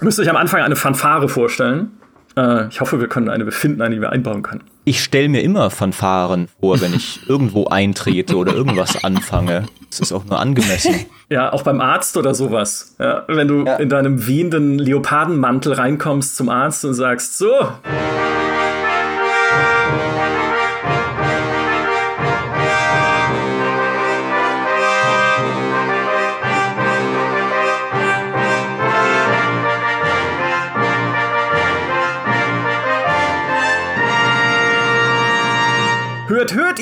Müsst euch am Anfang eine Fanfare vorstellen. Äh, ich hoffe, wir können eine befinden, eine, die wir einbauen können. Ich stelle mir immer Fanfaren vor, wenn ich irgendwo eintrete oder irgendwas anfange. Das ist auch nur angemessen. Ja, auch beim Arzt oder sowas. Ja, wenn du ja. in deinem wehenden Leopardenmantel reinkommst zum Arzt und sagst, so.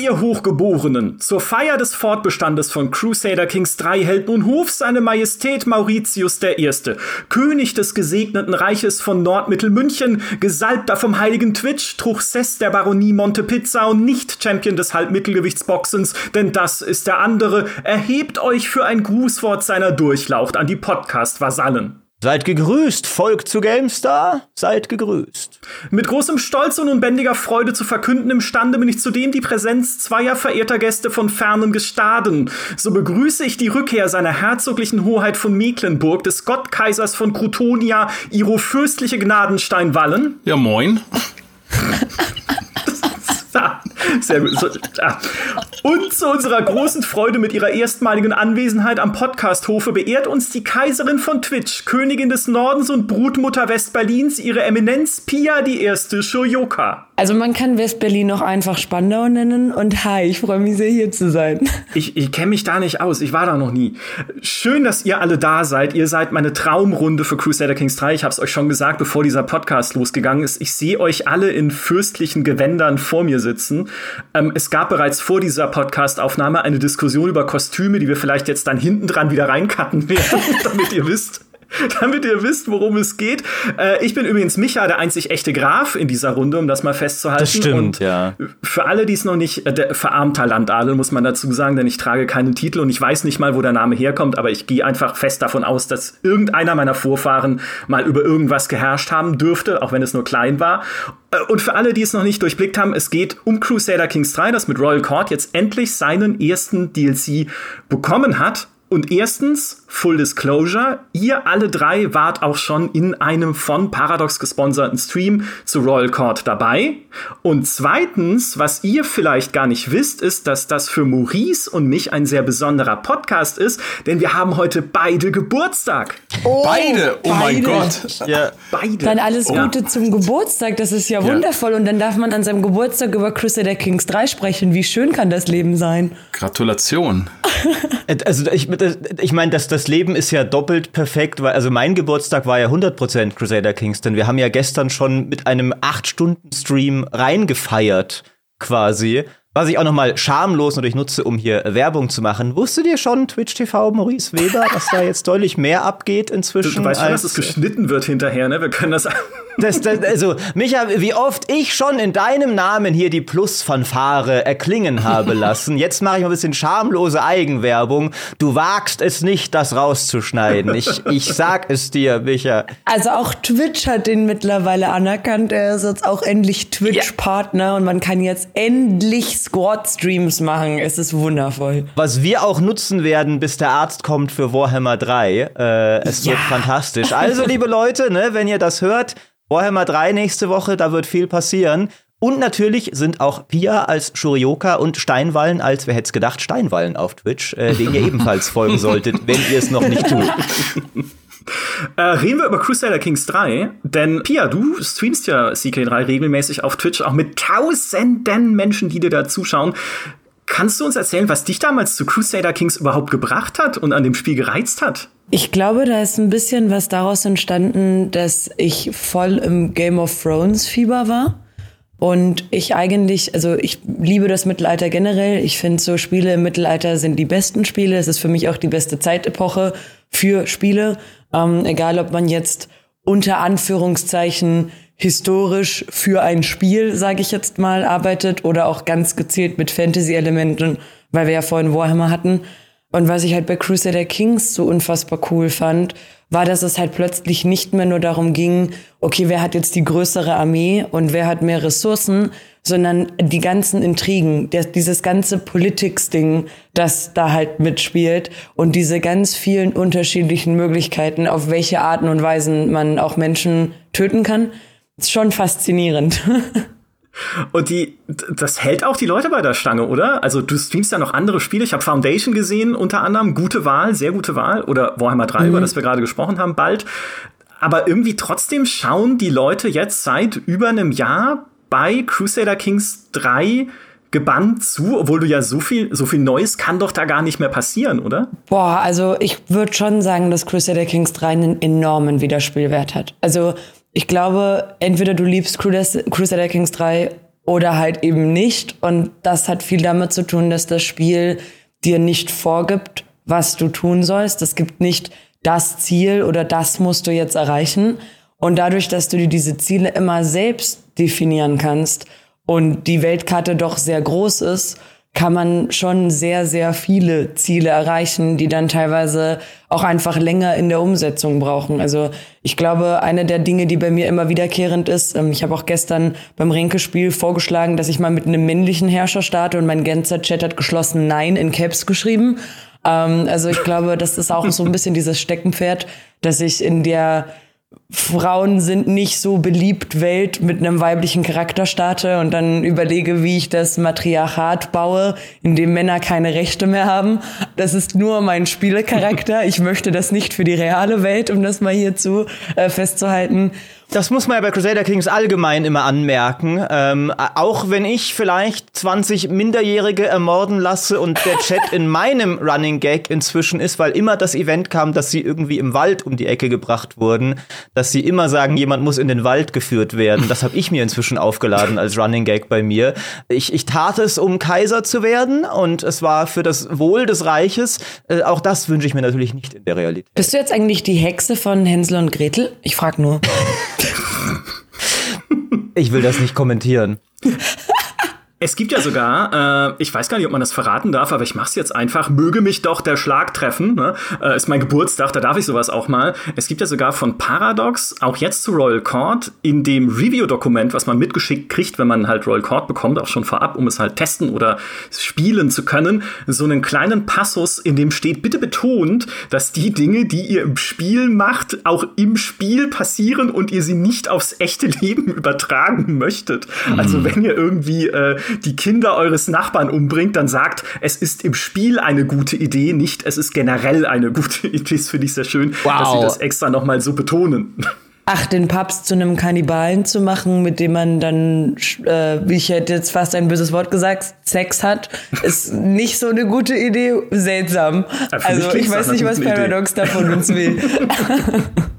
Ihr Hochgeborenen! Zur Feier des Fortbestandes von Crusader Kings 3 hält nun Hof seine Majestät Mauritius I., König des gesegneten Reiches von Nordmittelmünchen, Gesalbter vom heiligen Twitch, Truchsess der Baronie Montepizza und nicht Champion des Halbmittelgewichtsboxens, denn das ist der andere, erhebt euch für ein Grußwort seiner Durchlaucht an die Podcast-Vasallen. Seid gegrüßt, Volk zu GameStar, seid gegrüßt. Mit großem Stolz und unbändiger Freude zu verkünden imstande bin ich zudem die Präsenz zweier verehrter Gäste von fernen Gestaden. So begrüße ich die Rückkehr seiner herzoglichen Hoheit von Mecklenburg, des Gottkaisers von Krutonia, ihro fürstliche Gnadensteinwallen. Ja, moin. Sehr gut. Und zu unserer großen Freude mit ihrer erstmaligen Anwesenheit am Podcasthofe beehrt uns die Kaiserin von Twitch, Königin des Nordens und Brutmutter Westberlins, ihre Eminenz Pia die Erste Shoyoka. Also man kann Westberlin noch einfach Spandau nennen und hi, ich freue mich sehr hier zu sein. Ich, ich kenne mich da nicht aus, ich war da noch nie. Schön, dass ihr alle da seid. Ihr seid meine Traumrunde für Crusader Kings 3. Ich habe es euch schon gesagt, bevor dieser Podcast losgegangen ist. Ich sehe euch alle in fürstlichen Gewändern vor mir sitzen. Ähm, es gab bereits vor dieser Podcast-Aufnahme eine Diskussion über Kostüme, die wir vielleicht jetzt dann hinten dran wieder reincutten werden, damit ihr wisst, damit ihr wisst, worum es geht. Äh, ich bin übrigens Micha, der einzig echte Graf in dieser Runde, um das mal festzuhalten. Das stimmt, und ja. Für alle, die es noch nicht, äh, der verarmter Landadel, muss man dazu sagen, denn ich trage keinen Titel und ich weiß nicht mal, wo der Name herkommt, aber ich gehe einfach fest davon aus, dass irgendeiner meiner Vorfahren mal über irgendwas geherrscht haben dürfte, auch wenn es nur klein war. Äh, und für alle, die es noch nicht durchblickt haben, es geht um Crusader Kings 3, das mit Royal Court jetzt endlich seinen ersten DLC bekommen hat. Und erstens, Full Disclosure, ihr alle drei wart auch schon in einem von Paradox gesponserten Stream zu Royal Court dabei. Und zweitens, was ihr vielleicht gar nicht wisst, ist, dass das für Maurice und mich ein sehr besonderer Podcast ist, denn wir haben heute beide Geburtstag. Oh, beide? Oh beide. mein Gott. Ja. Beide. Dann alles Gute ja. zum Geburtstag, das ist ja, ja wundervoll. Und dann darf man an seinem Geburtstag über Crusader Kings 3 sprechen. Wie schön kann das Leben sein? Gratulation. also ich ich meine, das, das Leben ist ja doppelt perfekt, weil also mein Geburtstag war ja 100% Crusader Kings, denn wir haben ja gestern schon mit einem 8-Stunden-Stream reingefeiert, quasi. Was ich auch nochmal schamlos natürlich nutze, um hier Werbung zu machen. Wusstet ihr schon, Twitch TV Maurice Weber, dass da jetzt deutlich mehr abgeht inzwischen? Du, du weißt schon, dass es geschnitten wird hinterher, ne? Wir können das. Das, das also, Micha, wie oft ich schon in deinem Namen hier die Plus-Fanfare erklingen habe lassen. Jetzt mache ich mal ein bisschen schamlose Eigenwerbung. Du wagst es nicht, das rauszuschneiden. Ich, ich sag es dir, Micha. Also auch Twitch hat den mittlerweile anerkannt. Er ist jetzt auch endlich Twitch-Partner ja. und man kann jetzt endlich Squad-Streams machen. Es ist wundervoll. Was wir auch nutzen werden, bis der Arzt kommt für Warhammer 3. Äh, es ja. wird fantastisch. Also, liebe Leute, ne, wenn ihr das hört, Warhammer 3 nächste Woche, da wird viel passieren. Und natürlich sind auch Pia als Shurioka und Steinwallen als, wer hätte es gedacht, Steinwallen auf Twitch, äh, den ihr ebenfalls folgen solltet, wenn ihr es noch nicht tut. Äh, reden wir über Crusader Kings 3, denn Pia, du streamst ja CK3 regelmäßig auf Twitch, auch mit tausenden Menschen, die dir da zuschauen. Kannst du uns erzählen, was dich damals zu Crusader Kings überhaupt gebracht hat und an dem Spiel gereizt hat? Ich glaube, da ist ein bisschen was daraus entstanden, dass ich voll im Game of Thrones Fieber war. Und ich eigentlich, also ich liebe das Mittelalter generell. Ich finde so Spiele im Mittelalter sind die besten Spiele. Es ist für mich auch die beste Zeitepoche für Spiele. Ähm, egal, ob man jetzt unter Anführungszeichen historisch für ein Spiel, sage ich jetzt mal, arbeitet oder auch ganz gezielt mit Fantasy-Elementen, weil wir ja vorhin Warhammer hatten. Und was ich halt bei Crusader Kings so unfassbar cool fand, war, dass es halt plötzlich nicht mehr nur darum ging, okay, wer hat jetzt die größere Armee und wer hat mehr Ressourcen, sondern die ganzen Intrigen, der, dieses ganze Politics-Ding, das da halt mitspielt und diese ganz vielen unterschiedlichen Möglichkeiten, auf welche Arten und Weisen man auch Menschen töten kann, ist schon faszinierend. Und die, das hält auch die Leute bei der Stange, oder? Also du streamst ja noch andere Spiele. Ich habe Foundation gesehen, unter anderem. Gute Wahl, sehr gute Wahl. Oder Warhammer 3, mhm. über das wir gerade gesprochen haben, bald. Aber irgendwie trotzdem schauen die Leute jetzt seit über einem Jahr bei Crusader Kings 3 gebannt zu, obwohl du ja so viel, so viel Neues kann doch da gar nicht mehr passieren, oder? Boah, also ich würde schon sagen, dass Crusader Kings 3 einen enormen Wiederspielwert hat. Also ich glaube, entweder du liebst Crusader Kings 3 oder halt eben nicht. Und das hat viel damit zu tun, dass das Spiel dir nicht vorgibt, was du tun sollst. Es gibt nicht das Ziel oder das musst du jetzt erreichen. Und dadurch, dass du dir diese Ziele immer selbst definieren kannst und die Weltkarte doch sehr groß ist, kann man schon sehr, sehr viele Ziele erreichen, die dann teilweise auch einfach länger in der Umsetzung brauchen. Also ich glaube, eine der Dinge, die bei mir immer wiederkehrend ist, ähm, ich habe auch gestern beim Renke-Spiel vorgeschlagen, dass ich mal mit einem männlichen Herrscher starte und mein ganzer Chat hat geschlossen Nein in Caps geschrieben. Ähm, also ich glaube, das ist auch so ein bisschen dieses Steckenpferd, dass ich in der Frauen sind nicht so beliebt Welt mit einem weiblichen Charakter starte und dann überlege, wie ich das Matriarchat baue, in dem Männer keine Rechte mehr haben. Das ist nur mein Spielecharakter. Ich möchte das nicht für die reale Welt, um das mal hierzu äh, festzuhalten. Das muss man ja bei Crusader Kings allgemein immer anmerken. Ähm, auch wenn ich vielleicht 20 Minderjährige ermorden lasse und der Chat in meinem Running Gag inzwischen ist, weil immer das Event kam, dass sie irgendwie im Wald um die Ecke gebracht wurden, dass sie immer sagen, jemand muss in den Wald geführt werden. Das habe ich mir inzwischen aufgeladen als Running Gag bei mir. Ich, ich tat es, um Kaiser zu werden und es war für das Wohl des Reiches. Äh, auch das wünsche ich mir natürlich nicht in der Realität. Bist du jetzt eigentlich die Hexe von Hänsel und Gretel? Ich frag nur. Ich will das nicht kommentieren. Es gibt ja sogar, äh, ich weiß gar nicht, ob man das verraten darf, aber ich mach's jetzt einfach. Möge mich doch der Schlag treffen. Ne? Äh, ist mein Geburtstag, da darf ich sowas auch mal. Es gibt ja sogar von Paradox, auch jetzt zu Royal Court, in dem Review-Dokument, was man mitgeschickt kriegt, wenn man halt Royal Court bekommt, auch schon vorab, um es halt testen oder spielen zu können, so einen kleinen Passus, in dem steht, bitte betont, dass die Dinge, die ihr im Spiel macht, auch im Spiel passieren und ihr sie nicht aufs echte Leben übertragen möchtet. Also mhm. Also wenn ihr irgendwie äh, die Kinder eures Nachbarn umbringt, dann sagt, es ist im Spiel eine gute Idee, nicht es ist generell eine gute Idee. Das finde ich sehr schön, wow. dass sie das extra nochmal so betonen. Ach, den Papst zu einem Kannibalen zu machen, mit dem man dann, äh, ich hätte jetzt fast ein böses Wort gesagt, Sex hat, ist nicht so eine gute Idee. Seltsam. Ja, also ich weiß nicht, was Paradox Idee. da von uns will.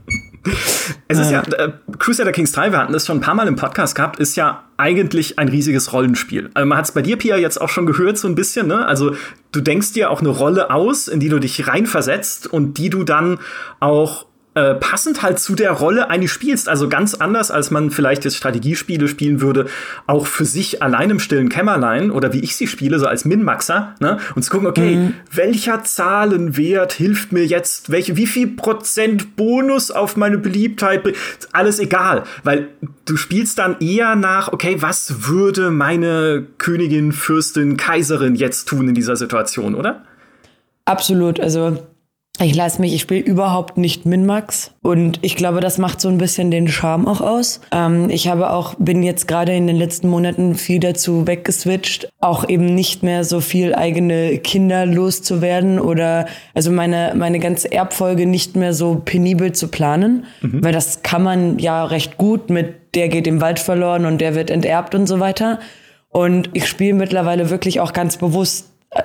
Es ist ja, äh, Crusader Kings 3, wir hatten das schon ein paar Mal im Podcast gehabt, ist ja eigentlich ein riesiges Rollenspiel. Also man hat es bei dir, Pia, jetzt auch schon gehört, so ein bisschen, ne? Also du denkst dir auch eine Rolle aus, in die du dich reinversetzt und die du dann auch äh, passend halt zu der Rolle eigentlich spielst. Also ganz anders, als man vielleicht jetzt Strategiespiele spielen würde, auch für sich allein im stillen Kämmerlein oder wie ich sie spiele, so als Min-Maxer, ne? Und zu gucken, okay, mhm. welcher Zahlenwert hilft mir jetzt, welche, wie viel Prozent Bonus auf meine Beliebtheit bringt, alles egal, weil du spielst dann eher nach, okay, was würde meine Königin, Fürstin, Kaiserin jetzt tun in dieser Situation, oder? Absolut, also ich lasse mich, ich spiele überhaupt nicht Minmax und ich glaube, das macht so ein bisschen den Charme auch aus. Ähm, ich habe auch, bin jetzt gerade in den letzten Monaten viel dazu weggeswitcht, auch eben nicht mehr so viel eigene Kinder loszuwerden oder also meine, meine ganze Erbfolge nicht mehr so penibel zu planen, mhm. weil das kann man ja recht gut mit der geht im Wald verloren und der wird enterbt und so weiter. Und ich spiele mittlerweile wirklich auch ganz bewusst äh,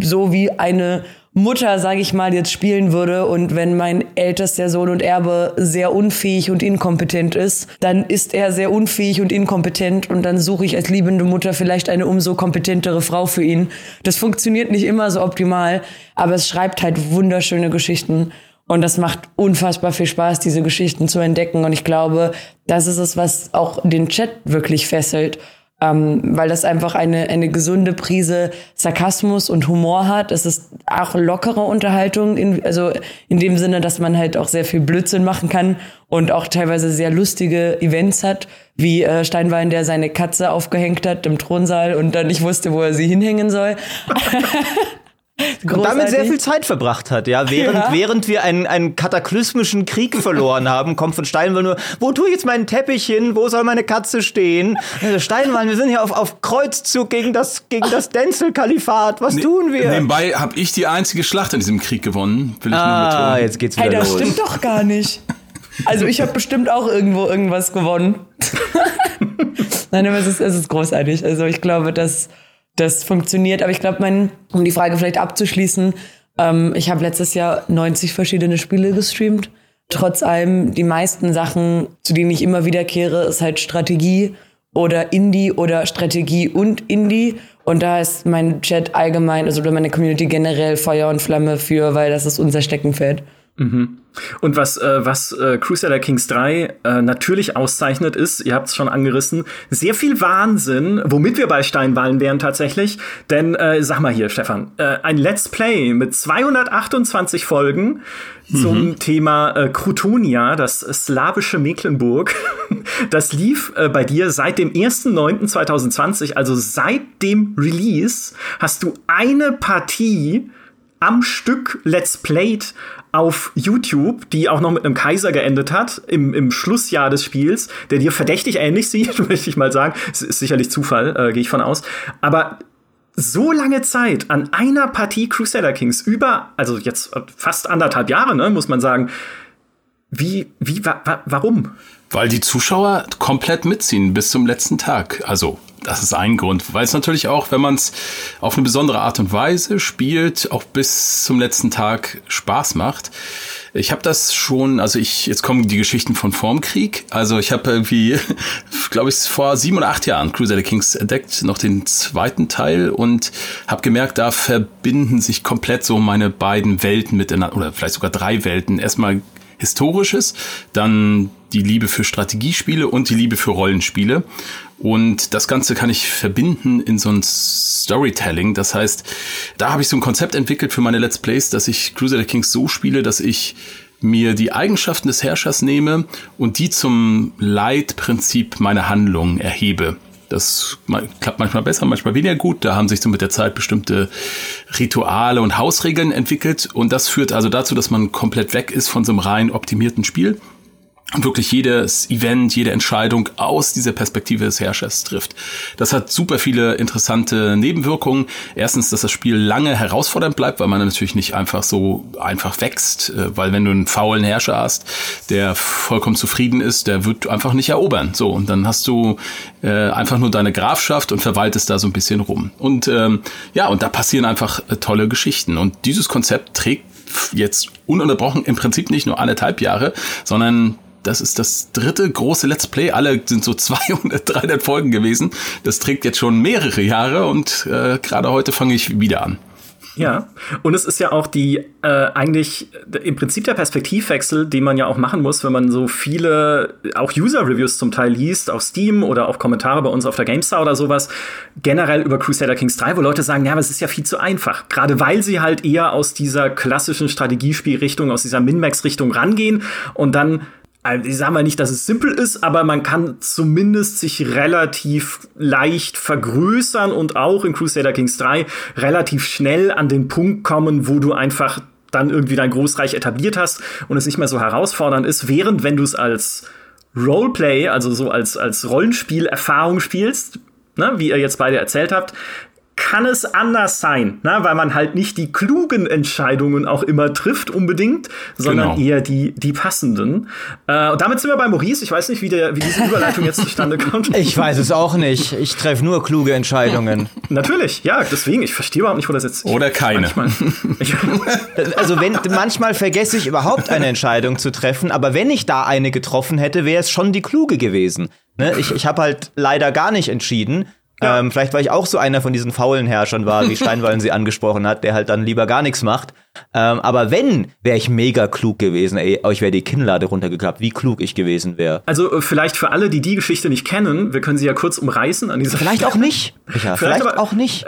so wie eine Mutter, sage ich mal, jetzt spielen würde und wenn mein ältester Sohn und Erbe sehr unfähig und inkompetent ist, dann ist er sehr unfähig und inkompetent und dann suche ich als liebende Mutter vielleicht eine umso kompetentere Frau für ihn. Das funktioniert nicht immer so optimal, aber es schreibt halt wunderschöne Geschichten und das macht unfassbar viel Spaß, diese Geschichten zu entdecken und ich glaube, das ist es, was auch den Chat wirklich fesselt ähm, weil das einfach eine, eine gesunde Prise Sarkasmus und Humor hat. Es ist auch lockere Unterhaltung, in, also in dem Sinne, dass man halt auch sehr viel Blödsinn machen kann und auch teilweise sehr lustige Events hat, wie äh, Steinwein, der seine Katze aufgehängt hat im Thronsaal und dann nicht wusste, wo er sie hinhängen soll. und damit sehr viel Zeit verbracht hat, ja. Während, ja. während wir einen, einen kataklysmischen Krieg verloren haben, kommt von Steinwall nur, wo tue ich jetzt meinen Teppich hin? Wo soll meine Katze stehen? Also Steinwall, wir sind hier auf, auf Kreuzzug gegen das, gegen das Denzel-Kalifat. Was ne, tun wir? Nebenbei habe ich die einzige Schlacht in diesem Krieg gewonnen. Will ich ah, nur jetzt geht's wieder hey, das los. stimmt doch gar nicht. Also ich habe bestimmt auch irgendwo irgendwas gewonnen. Nein, aber es ist, es ist großartig. Also ich glaube, dass das funktioniert. Aber ich glaube, mein, um die Frage vielleicht abzuschließen, ähm, ich habe letztes Jahr 90 verschiedene Spiele gestreamt. Trotz allem, die meisten Sachen, zu denen ich immer wiederkehre, ist halt Strategie oder Indie oder Strategie und Indie. Und da ist mein Chat allgemein, also meine Community generell Feuer und Flamme für, weil das ist unser Steckenpferd. Mhm. Und was, äh, was äh, Crusader Kings 3 äh, natürlich auszeichnet, ist, ihr habt es schon angerissen, sehr viel Wahnsinn, womit wir bei Steinwallen wären tatsächlich. Denn, äh, sag mal hier, Stefan, äh, ein Let's Play mit 228 Folgen mhm. zum Thema äh, Krutonia, das slawische Mecklenburg. das lief äh, bei dir seit dem 1.9.2020, also seit dem Release, hast du eine Partie am Stück Let's Played auf YouTube, die auch noch mit einem Kaiser geendet hat, im, im Schlussjahr des Spiels, der dir verdächtig ähnlich sieht, möchte ich mal sagen. Es ist sicherlich Zufall, äh, gehe ich von aus. Aber so lange Zeit an einer Partie Crusader Kings über, also jetzt fast anderthalb Jahre, ne, muss man sagen. Wie, wie, wa, wa, warum? Weil die Zuschauer komplett mitziehen bis zum letzten Tag. Also das ist ein Grund, weil es natürlich auch, wenn man es auf eine besondere Art und Weise spielt, auch bis zum letzten Tag Spaß macht. Ich habe das schon, also ich, jetzt kommen die Geschichten von vorm Krieg. Also ich habe irgendwie, glaube ich, vor sieben oder acht Jahren Crusader Kings entdeckt, noch den zweiten Teil und habe gemerkt, da verbinden sich komplett so meine beiden Welten miteinander, oder vielleicht sogar drei Welten. Erstmal Historisches, dann die Liebe für Strategiespiele und die Liebe für Rollenspiele. Und das Ganze kann ich verbinden in so ein Storytelling. Das heißt, da habe ich so ein Konzept entwickelt für meine Let's Plays, dass ich Crusader Kings so spiele, dass ich mir die Eigenschaften des Herrschers nehme und die zum Leitprinzip meiner Handlung erhebe. Das klappt manchmal besser, manchmal weniger gut. Da haben sich so mit der Zeit bestimmte Rituale und Hausregeln entwickelt. Und das führt also dazu, dass man komplett weg ist von so einem rein optimierten Spiel und wirklich jedes Event, jede Entscheidung aus dieser Perspektive des Herrschers trifft. Das hat super viele interessante Nebenwirkungen. Erstens, dass das Spiel lange herausfordernd bleibt, weil man natürlich nicht einfach so einfach wächst, äh, weil wenn du einen faulen Herrscher hast, der vollkommen zufrieden ist, der wird einfach nicht erobern. So, und dann hast du äh, einfach nur deine Grafschaft und verwaltest da so ein bisschen rum. Und ähm, ja, und da passieren einfach äh, tolle Geschichten. Und dieses Konzept trägt jetzt ununterbrochen im Prinzip nicht nur anderthalb Jahre, sondern das ist das dritte große Let's Play. Alle sind so 200, 300 Folgen gewesen. Das trägt jetzt schon mehrere Jahre und äh, gerade heute fange ich wieder an. Ja, und es ist ja auch die äh, eigentlich im Prinzip der Perspektivwechsel, den man ja auch machen muss, wenn man so viele auch User-Reviews zum Teil liest auf Steam oder auch Kommentare bei uns auf der GameStar oder sowas, generell über Crusader Kings 3, wo Leute sagen, ja, aber es ist ja viel zu einfach. Gerade weil sie halt eher aus dieser klassischen Strategiespielrichtung, aus dieser Min-Max-Richtung rangehen und dann ich sage mal nicht, dass es simpel ist, aber man kann zumindest sich relativ leicht vergrößern und auch in Crusader Kings 3 relativ schnell an den Punkt kommen, wo du einfach dann irgendwie dein Großreich etabliert hast und es nicht mehr so herausfordernd ist, während wenn du es als Roleplay, also so als, als Rollenspiel-Erfahrung spielst, ne, wie ihr jetzt beide erzählt habt, kann es anders sein, ne? weil man halt nicht die klugen Entscheidungen auch immer trifft unbedingt, sondern genau. eher die, die passenden. Äh, und damit sind wir bei Maurice. Ich weiß nicht, wie, der, wie diese Überleitung jetzt zustande kommt. Ich weiß es auch nicht. Ich treffe nur kluge Entscheidungen. Natürlich, ja, deswegen. Ich verstehe überhaupt nicht, wo das jetzt. Oder keine. Manchmal, also wenn manchmal vergesse ich überhaupt eine Entscheidung zu treffen, aber wenn ich da eine getroffen hätte, wäre es schon die kluge gewesen. Ne? Ich, ich habe halt leider gar nicht entschieden. Ähm, vielleicht, weil ich auch so einer von diesen faulen Herrschern war, wie Steinwallen sie angesprochen hat, der halt dann lieber gar nichts macht. Ähm, aber wenn, wäre ich mega klug gewesen. Ey, euch wäre die Kinnlade runtergeklappt, wie klug ich gewesen wäre. Also äh, vielleicht für alle, die die Geschichte nicht kennen, wir können sie ja kurz umreißen an dieser Vielleicht auch nicht. Ja, vielleicht, vielleicht aber, auch nicht.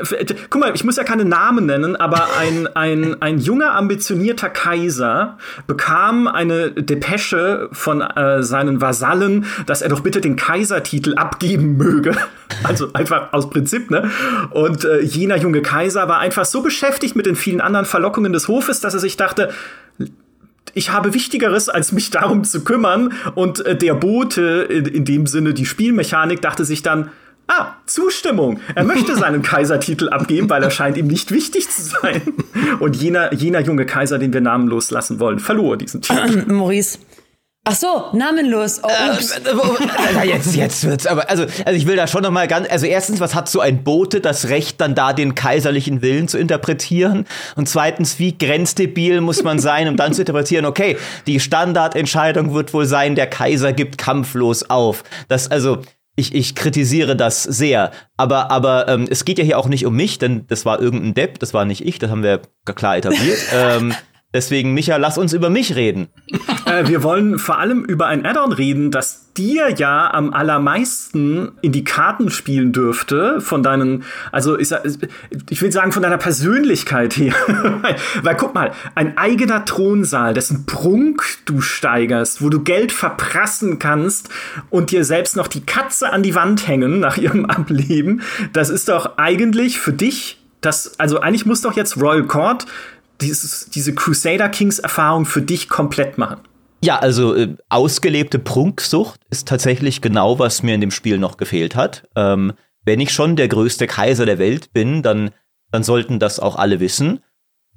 Guck mal, ich muss ja keine Namen nennen, aber ein, ein, ein junger, ambitionierter Kaiser bekam eine Depesche von äh, seinen Vasallen, dass er doch bitte den Kaisertitel abgeben möge. Also einfach aus Prinzip, ne? Und äh, jener junge Kaiser war einfach so beschäftigt mit den vielen anderen Verlockungen des Hofes, dass er sich dachte, ich habe Wichtigeres, als mich darum zu kümmern. Und äh, der Bote, in, in dem Sinne die Spielmechanik, dachte sich dann, Ah, Zustimmung. Er möchte seinen Kaisertitel abgeben, weil er scheint ihm nicht wichtig zu sein. Und jener, jener junge Kaiser, den wir namenlos lassen wollen, verlor diesen Titel. Maurice, Ach so, namenlos. Oh, äh, jetzt, jetzt wird's aber, also, also ich will da schon noch mal ganz, also erstens, was hat so ein Bote das Recht, dann da den kaiserlichen Willen zu interpretieren? Und zweitens, wie grenzdebil muss man sein, um dann zu interpretieren, okay, die Standardentscheidung wird wohl sein, der Kaiser gibt kampflos auf. Das, also, ich, ich kritisiere das sehr. Aber, aber ähm, es geht ja hier auch nicht um mich, denn das war irgendein Depp, das war nicht ich, das haben wir klar etabliert. ähm, Deswegen, Micha, lass uns über mich reden. Äh, wir wollen vor allem über ein Add-on reden, das dir ja am allermeisten in die Karten spielen dürfte, von deinen, also ich, ich will sagen, von deiner Persönlichkeit her. Weil guck mal, ein eigener Thronsaal, dessen Prunk du steigerst, wo du Geld verprassen kannst und dir selbst noch die Katze an die Wand hängen nach ihrem Ableben, das ist doch eigentlich für dich das, also eigentlich muss doch jetzt Royal Court dieses, diese Crusader Kings Erfahrung für dich komplett machen? Ja, also äh, ausgelebte Prunksucht ist tatsächlich genau, was mir in dem Spiel noch gefehlt hat. Ähm, wenn ich schon der größte Kaiser der Welt bin, dann, dann sollten das auch alle wissen.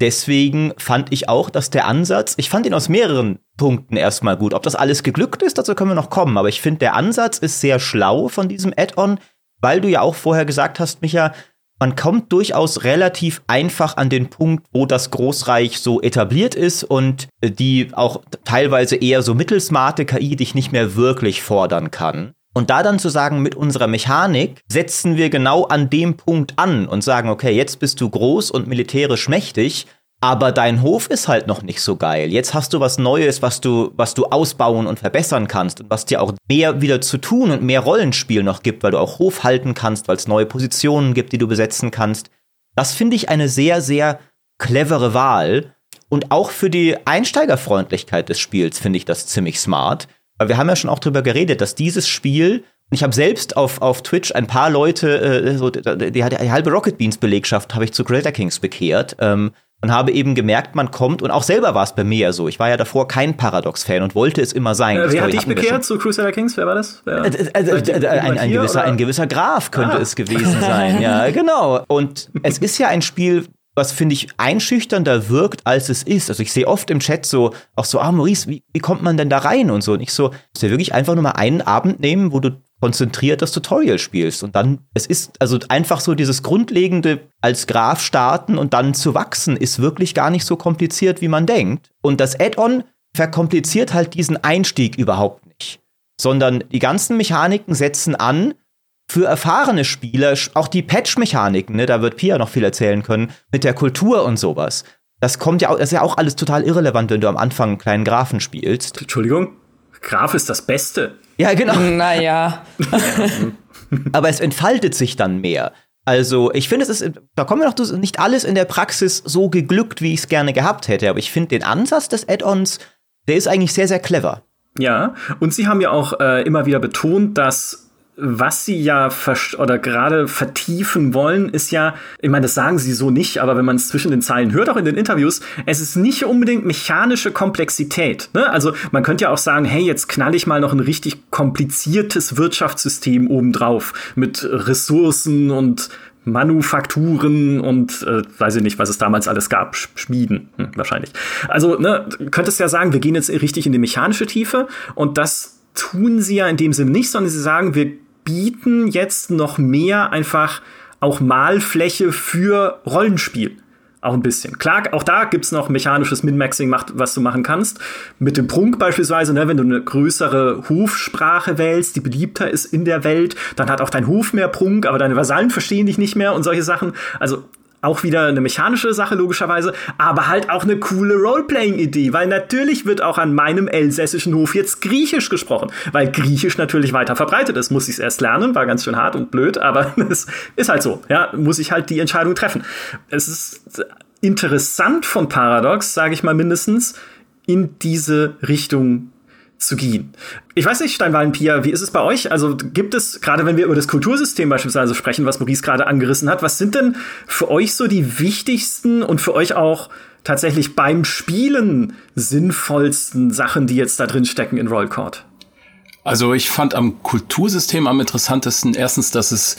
Deswegen fand ich auch, dass der Ansatz, ich fand ihn aus mehreren Punkten erstmal gut. Ob das alles geglückt ist, dazu können wir noch kommen. Aber ich finde, der Ansatz ist sehr schlau von diesem Add-on, weil du ja auch vorher gesagt hast, Micha, man kommt durchaus relativ einfach an den Punkt, wo das Großreich so etabliert ist und die auch teilweise eher so mittelsmarte KI dich nicht mehr wirklich fordern kann. Und da dann zu sagen, mit unserer Mechanik setzen wir genau an dem Punkt an und sagen, okay, jetzt bist du groß und militärisch mächtig, aber dein Hof ist halt noch nicht so geil. Jetzt hast du was Neues, was du, was du ausbauen und verbessern kannst und was dir auch mehr wieder zu tun und mehr Rollenspiel noch gibt, weil du auch Hof halten kannst, weil es neue Positionen gibt, die du besetzen kannst. Das finde ich eine sehr, sehr clevere Wahl. Und auch für die Einsteigerfreundlichkeit des Spiels finde ich das ziemlich smart. Weil wir haben ja schon auch drüber geredet, dass dieses Spiel ich habe selbst auf, auf Twitch ein paar Leute, äh, so, die, die, die, halbe Rocket Beans Belegschaft habe ich zu Creator Kings bekehrt. Ähm, und habe eben gemerkt, man kommt, und auch selber war es bei mir so. Ich war ja davor kein Paradox-Fan und wollte es immer sein. Äh, wer hat dich bekehrt zu Crusader Kings? Wer war das? Wer? Äh, äh, äh ein, ein, gewisser, ein gewisser Graf könnte ah. es gewesen sein. ja, genau. Und es ist ja ein Spiel, was finde ich einschüchternder wirkt, als es ist. Also ich sehe oft im Chat so, auch so, ah Maurice, wie, wie kommt man denn da rein und so. Und ich so, ist ja wirklich einfach nur mal einen Abend nehmen, wo du konzentriert das Tutorial spielst. Und dann, es ist also einfach so dieses grundlegende als Graph starten und dann zu wachsen, ist wirklich gar nicht so kompliziert, wie man denkt. Und das Add-on verkompliziert halt diesen Einstieg überhaupt nicht. Sondern die ganzen Mechaniken setzen an für erfahrene Spieler, auch die Patch-Mechaniken, ne, da wird Pia noch viel erzählen können, mit der Kultur und sowas. Das kommt ja, das ist ja auch alles total irrelevant, wenn du am Anfang einen kleinen Graphen spielst. Entschuldigung? Graf ist das Beste. Ja, genau. Naja. Aber es entfaltet sich dann mehr. Also, ich finde, es ist, da kommen wir noch nicht alles in der Praxis so geglückt, wie ich es gerne gehabt hätte. Aber ich finde den Ansatz des Add-ons, der ist eigentlich sehr, sehr clever. Ja, und Sie haben ja auch äh, immer wieder betont, dass was sie ja oder gerade vertiefen wollen, ist ja, ich meine, das sagen sie so nicht, aber wenn man es zwischen den Zeilen hört, auch in den Interviews, es ist nicht unbedingt mechanische Komplexität. Ne? Also man könnte ja auch sagen, hey, jetzt knall ich mal noch ein richtig kompliziertes Wirtschaftssystem obendrauf mit Ressourcen und Manufakturen und äh, weiß ich nicht, was es damals alles gab, Schmieden hm, wahrscheinlich. Also ne, könntest ja sagen, wir gehen jetzt richtig in die mechanische Tiefe und das tun sie ja in dem Sinne nicht, sondern sie sagen, wir bieten jetzt noch mehr einfach auch Malfläche für Rollenspiel. Auch ein bisschen. Klar, auch da gibt's noch mechanisches Min-Maxing, was du machen kannst. Mit dem Prunk beispielsweise, ne, wenn du eine größere Hofsprache wählst, die beliebter ist in der Welt, dann hat auch dein Hof mehr Prunk, aber deine Vasallen verstehen dich nicht mehr und solche Sachen. Also auch wieder eine mechanische Sache logischerweise, aber halt auch eine coole Roleplaying-Idee, weil natürlich wird auch an meinem elsässischen Hof jetzt Griechisch gesprochen, weil Griechisch natürlich weiter verbreitet ist. Muss ich es erst lernen, war ganz schön hart und blöd, aber es ist halt so. Ja, muss ich halt die Entscheidung treffen. Es ist interessant von Paradox, sage ich mal mindestens, in diese Richtung zu gehen. Ich weiß nicht, Steinwallen Pia, wie ist es bei euch? Also gibt es, gerade wenn wir über das Kultursystem beispielsweise sprechen, was Maurice gerade angerissen hat, was sind denn für euch so die wichtigsten und für euch auch tatsächlich beim Spielen sinnvollsten Sachen, die jetzt da drin stecken in Roll Court? Also ich fand am Kultursystem am interessantesten erstens, dass es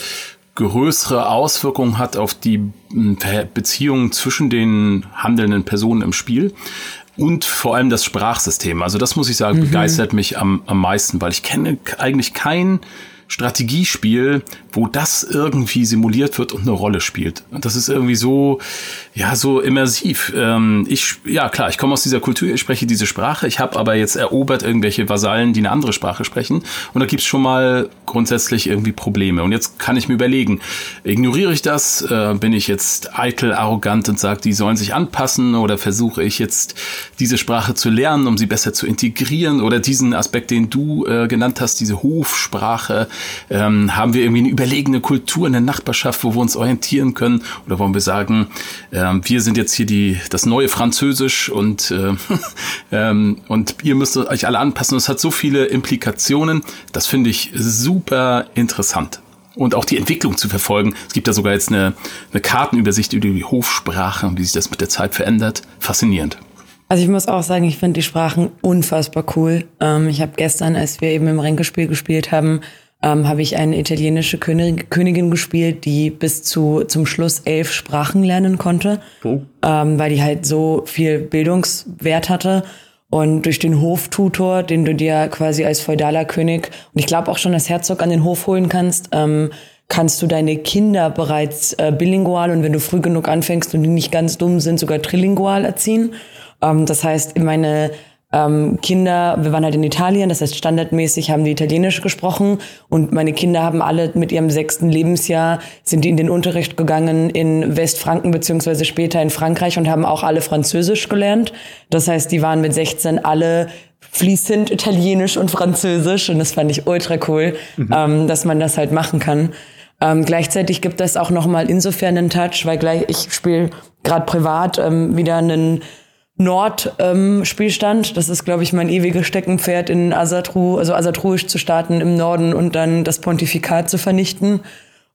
größere Auswirkungen hat auf die hm, Beziehungen zwischen den handelnden Personen im Spiel und vor allem das Sprachsystem. Also das muss ich sagen, mhm. begeistert mich am, am meisten, weil ich kenne eigentlich kein Strategiespiel, wo das irgendwie simuliert wird und eine Rolle spielt. Und das ist irgendwie so, ja, so immersiv. Ähm, ich, ja klar, ich komme aus dieser Kultur, ich spreche diese Sprache, ich habe aber jetzt erobert irgendwelche Vasallen, die eine andere Sprache sprechen. Und da gibt's schon mal grundsätzlich irgendwie Probleme. Und jetzt kann ich mir überlegen, ignoriere ich das? Äh, bin ich jetzt eitel, arrogant und sage, die sollen sich anpassen? Oder versuche ich jetzt diese Sprache zu lernen, um sie besser zu integrieren? Oder diesen Aspekt, den du äh, genannt hast, diese Hofsprache, ähm, haben wir irgendwie eine überlegene Kultur in der Nachbarschaft, wo wir uns orientieren können? Oder wollen wir sagen, ähm, wir sind jetzt hier die, das neue Französisch und, äh, ähm, und ihr müsst euch alle anpassen. Es hat so viele Implikationen. Das finde ich super interessant und auch die Entwicklung zu verfolgen. Es gibt da sogar jetzt eine, eine Kartenübersicht über die Hofsprache und wie sich das mit der Zeit verändert. Faszinierend. Also ich muss auch sagen, ich finde die Sprachen unfassbar cool. Ähm, ich habe gestern, als wir eben im Ränkespiel gespielt haben, ähm, habe ich eine italienische König, Königin gespielt, die bis zu zum Schluss elf Sprachen lernen konnte, oh. ähm, weil die halt so viel Bildungswert hatte. Und durch den Hoftutor, den du dir quasi als feudaler König und ich glaube auch schon als Herzog an den Hof holen kannst, ähm, kannst du deine Kinder bereits äh, bilingual und wenn du früh genug anfängst und die nicht ganz dumm sind, sogar trilingual erziehen. Ähm, das heißt, meine ähm, Kinder, wir waren halt in Italien, das heißt standardmäßig haben die Italienisch gesprochen und meine Kinder haben alle mit ihrem sechsten Lebensjahr sind die in den Unterricht gegangen in Westfranken beziehungsweise später in Frankreich und haben auch alle Französisch gelernt. Das heißt, die waren mit 16 alle fließend Italienisch und Französisch und das fand ich ultra cool, mhm. ähm, dass man das halt machen kann. Ähm, gleichzeitig gibt das auch nochmal insofern einen Touch, weil gleich ich spiele gerade privat ähm, wieder einen Nord-Spielstand. Ähm, das ist, glaube ich, mein ewiges Steckenpferd in Asatru, also Asatruisch zu starten im Norden und dann das Pontifikat zu vernichten.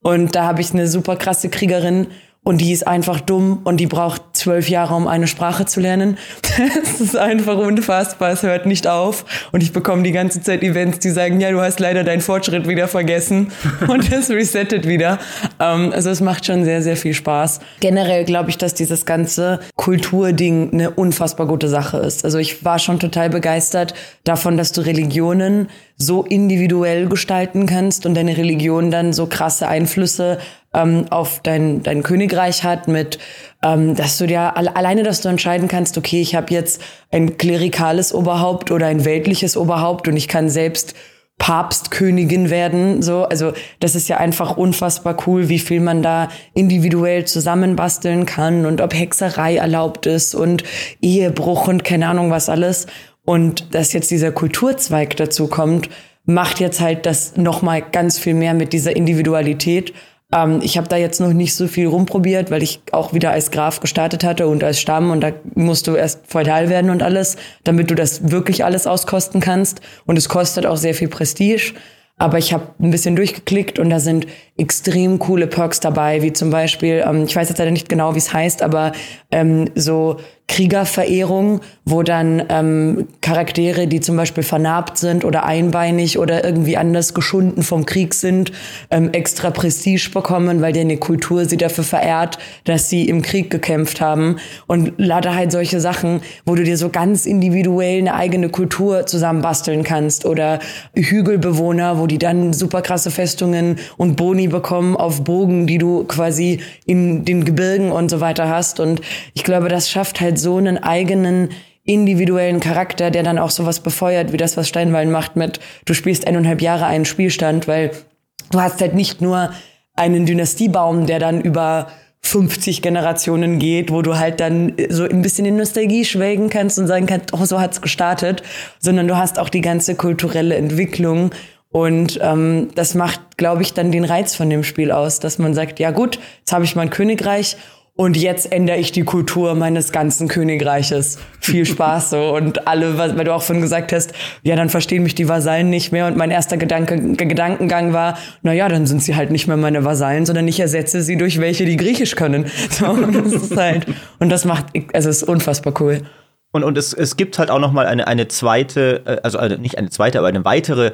Und da habe ich eine super krasse Kriegerin, und die ist einfach dumm und die braucht zwölf Jahre, um eine Sprache zu lernen. Es ist einfach unfassbar, es hört nicht auf. Und ich bekomme die ganze Zeit Events, die sagen, ja, du hast leider deinen Fortschritt wieder vergessen und es resettet wieder. Ähm, also es macht schon sehr, sehr viel Spaß. Generell glaube ich, dass dieses ganze Kulturding eine unfassbar gute Sache ist. Also ich war schon total begeistert davon, dass du Religionen so individuell gestalten kannst und deine Religion dann so krasse Einflüsse ähm, auf dein, dein Königreich hat, mit ähm, dass du dir alleine, dass du entscheiden kannst, okay, ich habe jetzt ein klerikales Oberhaupt oder ein weltliches Oberhaupt und ich kann selbst Papstkönigin werden, so. Also, das ist ja einfach unfassbar cool, wie viel man da individuell zusammenbasteln kann und ob Hexerei erlaubt ist und Ehebruch und keine Ahnung was alles. Und dass jetzt dieser Kulturzweig dazu kommt, macht jetzt halt das nochmal ganz viel mehr mit dieser Individualität ähm, ich habe da jetzt noch nicht so viel rumprobiert, weil ich auch wieder als Graf gestartet hatte und als Stamm und da musst du erst feudal werden und alles, damit du das wirklich alles auskosten kannst. Und es kostet auch sehr viel Prestige. Aber ich habe ein bisschen durchgeklickt und da sind extrem coole Perks dabei, wie zum Beispiel, ähm, ich weiß jetzt leider nicht genau, wie es heißt, aber ähm, so Kriegerverehrung, wo dann ähm, Charaktere, die zum Beispiel vernarbt sind oder einbeinig oder irgendwie anders geschunden vom Krieg sind, ähm, extra Prestige bekommen, weil eine Kultur sie dafür verehrt, dass sie im Krieg gekämpft haben. Und lauter halt solche Sachen, wo du dir so ganz individuell eine eigene Kultur zusammenbasteln kannst. Oder Hügelbewohner, wo die dann super krasse Festungen und Boni bekommen auf Bogen, die du quasi in den Gebirgen und so weiter hast. Und ich glaube, das schafft halt so einen eigenen individuellen Charakter, der dann auch sowas befeuert, wie das, was Steinwallen macht mit, du spielst eineinhalb Jahre einen Spielstand, weil du hast halt nicht nur einen Dynastiebaum, der dann über 50 Generationen geht, wo du halt dann so ein bisschen in Nostalgie schwelgen kannst und sagen kannst, oh, so hat's gestartet, sondern du hast auch die ganze kulturelle Entwicklung und ähm, das macht, glaube ich, dann den Reiz von dem Spiel aus, dass man sagt, ja gut, jetzt habe ich mein Königreich und jetzt ändere ich die Kultur meines ganzen Königreiches. Viel Spaß so. Und alle, weil du auch von gesagt hast, ja, dann verstehen mich die Vasallen nicht mehr. Und mein erster Gedanke, Gedankengang war, na ja, dann sind sie halt nicht mehr meine Vasallen, sondern ich ersetze sie durch welche, die Griechisch können. So, und das ist halt, und das macht, also es ist unfassbar cool. Und, und es, es gibt halt auch noch mal eine, eine zweite, äh, also nicht eine zweite, aber eine weitere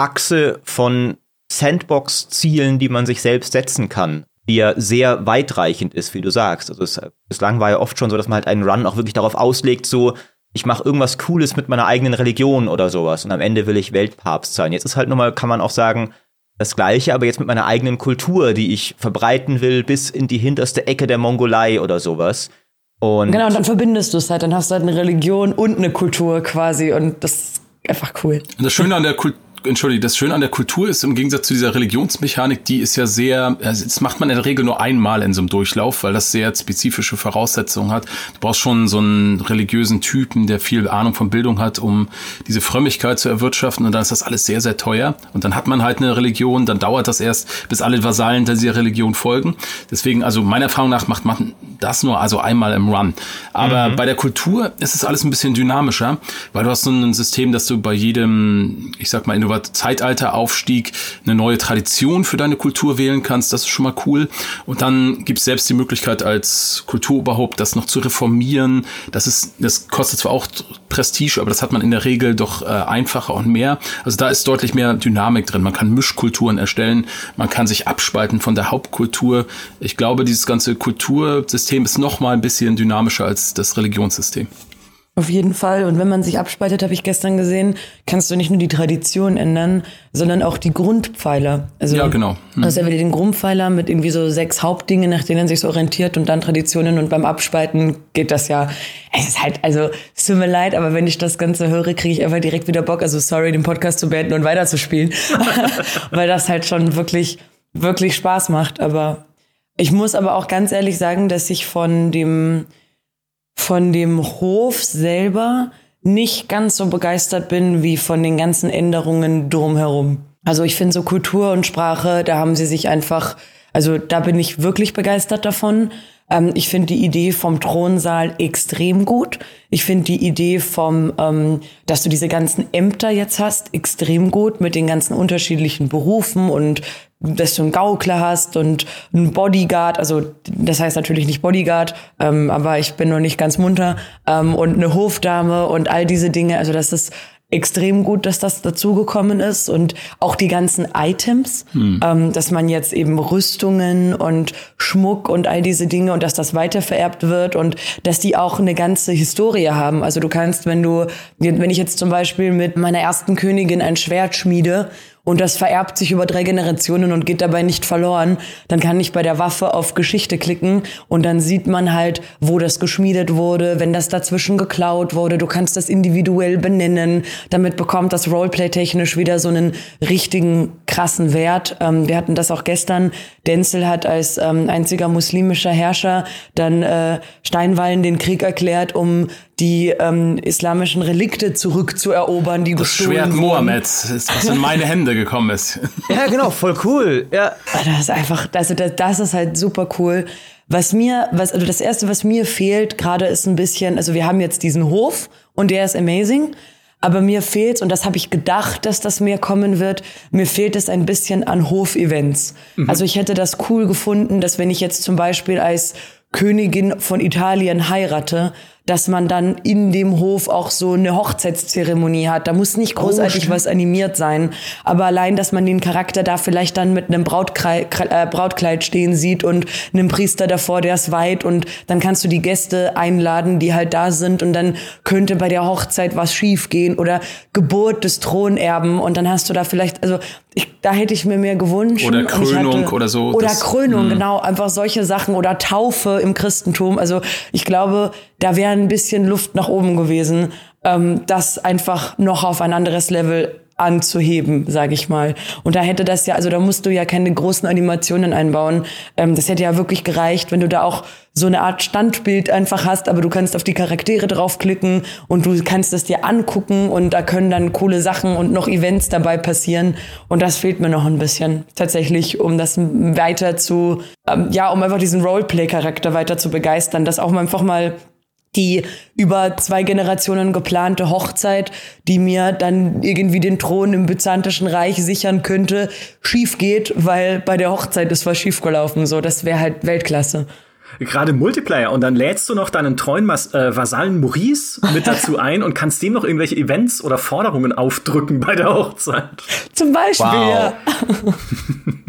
Achse von Sandbox-Zielen, die man sich selbst setzen kann die ja sehr weitreichend ist, wie du sagst. Also es, bislang war ja oft schon so, dass man halt einen Run auch wirklich darauf auslegt, so ich mache irgendwas Cooles mit meiner eigenen Religion oder sowas und am Ende will ich Weltpapst sein. Jetzt ist halt nochmal, kann man auch sagen, das Gleiche, aber jetzt mit meiner eigenen Kultur, die ich verbreiten will bis in die hinterste Ecke der Mongolei oder sowas. Und genau, und dann verbindest du es halt, dann hast du halt eine Religion und eine Kultur quasi und das ist einfach cool. Und das Schöne an der Kultur entschuldige, das Schöne an der Kultur ist im Gegensatz zu dieser Religionsmechanik, die ist ja sehr, also das macht man in der Regel nur einmal in so einem Durchlauf, weil das sehr spezifische Voraussetzungen hat. Du brauchst schon so einen religiösen Typen, der viel Ahnung von Bildung hat, um diese Frömmigkeit zu erwirtschaften und dann ist das alles sehr, sehr teuer. Und dann hat man halt eine Religion, dann dauert das erst, bis alle Vasallen dieser Religion folgen. Deswegen, also meiner Erfahrung nach macht man das nur also einmal im Run. Aber mhm. bei der Kultur ist es alles ein bisschen dynamischer, weil du hast so ein System, dass du bei jedem, ich sag mal, Zeitalteraufstieg eine neue Tradition für deine Kultur wählen kannst. Das ist schon mal cool. Und dann gibt es selbst die Möglichkeit als Kulturoberhaupt das noch zu reformieren. Das ist, das kostet zwar auch Prestige, aber das hat man in der Regel doch äh, einfacher und mehr. Also da ist deutlich mehr Dynamik drin. Man kann Mischkulturen erstellen, man kann sich abspalten von der Hauptkultur. Ich glaube, dieses ganze Kultursystem ist noch mal ein bisschen dynamischer als das Religionssystem. Auf jeden Fall. Und wenn man sich abspaltet, habe ich gestern gesehen, kannst du nicht nur die Tradition ändern, sondern auch die Grundpfeiler. Also, ja, genau. Hm. Also wieder den Grundpfeiler mit irgendwie so sechs Hauptdingen, nach denen sich so orientiert und dann Traditionen und beim Abspalten geht das ja. Es ist halt, also es tut mir leid, aber wenn ich das Ganze höre, kriege ich einfach direkt wieder Bock. Also sorry, den Podcast zu beenden und weiterzuspielen, weil das halt schon wirklich, wirklich Spaß macht. Aber ich muss aber auch ganz ehrlich sagen, dass ich von dem von dem Hof selber nicht ganz so begeistert bin wie von den ganzen Änderungen drumherum. Also ich finde so Kultur und Sprache, da haben sie sich einfach, also da bin ich wirklich begeistert davon. Ähm, ich finde die Idee vom Thronsaal extrem gut. Ich finde die Idee vom, ähm, dass du diese ganzen Ämter jetzt hast, extrem gut mit den ganzen unterschiedlichen Berufen und dass du einen Gaukler hast und einen Bodyguard, also das heißt natürlich nicht Bodyguard, ähm, aber ich bin noch nicht ganz munter, ähm, und eine Hofdame und all diese Dinge, also das ist extrem gut, dass das dazugekommen ist und auch die ganzen Items, hm. ähm, dass man jetzt eben Rüstungen und Schmuck und all diese Dinge und dass das weitervererbt wird und dass die auch eine ganze Historie haben. Also du kannst, wenn du, wenn ich jetzt zum Beispiel mit meiner ersten Königin ein Schwert schmiede, und das vererbt sich über drei Generationen und geht dabei nicht verloren, dann kann ich bei der Waffe auf Geschichte klicken und dann sieht man halt, wo das geschmiedet wurde, wenn das dazwischen geklaut wurde. Du kannst das individuell benennen. Damit bekommt das Roleplay technisch wieder so einen richtigen krassen Wert. Ähm, wir hatten das auch gestern. Denzel hat als ähm, einziger muslimischer Herrscher dann äh, Steinwallen den Krieg erklärt, um die ähm, islamischen Relikte zurückzuerobern, die das Schwert Mohammeds, was in meine Hände gekommen ist. ja, genau, voll cool. Ja. Das ist einfach, also das, das ist halt super cool. Was mir, was, also das erste, was mir fehlt gerade ist ein bisschen, also wir haben jetzt diesen Hof und der ist amazing. Aber mir fehlt, und das habe ich gedacht, dass das mehr kommen wird, mir fehlt es ein bisschen an Hofevents. Mhm. Also ich hätte das cool gefunden, dass wenn ich jetzt zum Beispiel als Königin von Italien heirate, dass man dann in dem Hof auch so eine Hochzeitszeremonie hat. Da muss nicht großartig oh, was animiert sein, aber allein, dass man den Charakter da vielleicht dann mit einem Brautkleid, äh, Brautkleid stehen sieht und einem Priester davor, der ist weit und dann kannst du die Gäste einladen, die halt da sind und dann könnte bei der Hochzeit was schiefgehen oder Geburt des Thronerben und dann hast du da vielleicht, also ich, da hätte ich mir mehr gewünscht. Oder Krönung hatte, oder so. Oder das, Krönung, mh. genau. Einfach solche Sachen oder Taufe im Christentum. Also ich glaube, da wäre ein bisschen Luft nach oben gewesen, ähm, das einfach noch auf ein anderes Level anzuheben, sage ich mal. Und da hätte das ja, also da musst du ja keine großen Animationen einbauen. Ähm, das hätte ja wirklich gereicht, wenn du da auch so eine Art Standbild einfach hast, aber du kannst auf die Charaktere draufklicken und du kannst es dir angucken und da können dann coole Sachen und noch Events dabei passieren. Und das fehlt mir noch ein bisschen tatsächlich, um das weiter zu, ähm, ja, um einfach diesen Roleplay-Charakter weiter zu begeistern, dass auch einfach mal die über zwei Generationen geplante Hochzeit, die mir dann irgendwie den Thron im Byzantischen Reich sichern könnte, schief geht, weil bei der Hochzeit ist was schiefgelaufen. So, das wäre halt Weltklasse gerade Multiplayer und dann lädst du noch deinen treuen Mas äh, Vasallen Maurice mit dazu ein und kannst dem noch irgendwelche Events oder Forderungen aufdrücken bei der Hochzeit. Zum Beispiel. Wow.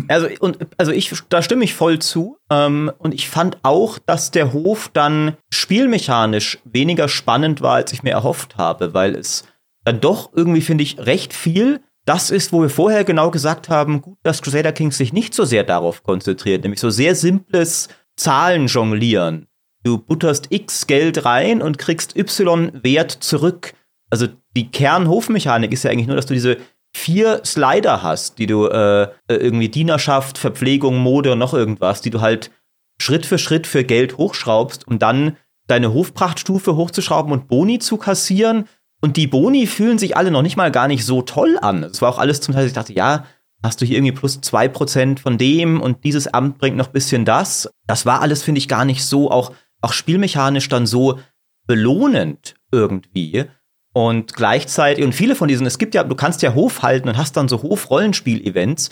also, und, also ich, da stimme ich voll zu. Ähm, und ich fand auch, dass der Hof dann spielmechanisch weniger spannend war, als ich mir erhofft habe, weil es dann doch irgendwie, finde ich, recht viel das ist, wo wir vorher genau gesagt haben, gut, dass Crusader Kings sich nicht so sehr darauf konzentriert, nämlich so sehr simples Zahlen jonglieren. Du butterst X Geld rein und kriegst Y Wert zurück. Also die Kernhofmechanik ist ja eigentlich nur, dass du diese vier Slider hast, die du äh, irgendwie Dienerschaft, Verpflegung, Mode und noch irgendwas, die du halt Schritt für Schritt für Geld hochschraubst, um dann deine Hofprachtstufe hochzuschrauben und Boni zu kassieren. Und die Boni fühlen sich alle noch nicht mal gar nicht so toll an. Es war auch alles zum Teil, ich dachte, ja, hast du hier irgendwie plus zwei Prozent von dem und dieses Amt bringt noch bisschen das. Das war alles, finde ich, gar nicht so, auch, auch spielmechanisch dann so belohnend irgendwie. Und gleichzeitig, und viele von diesen, es gibt ja, du kannst ja Hof halten und hast dann so Hof-Rollenspiel-Events.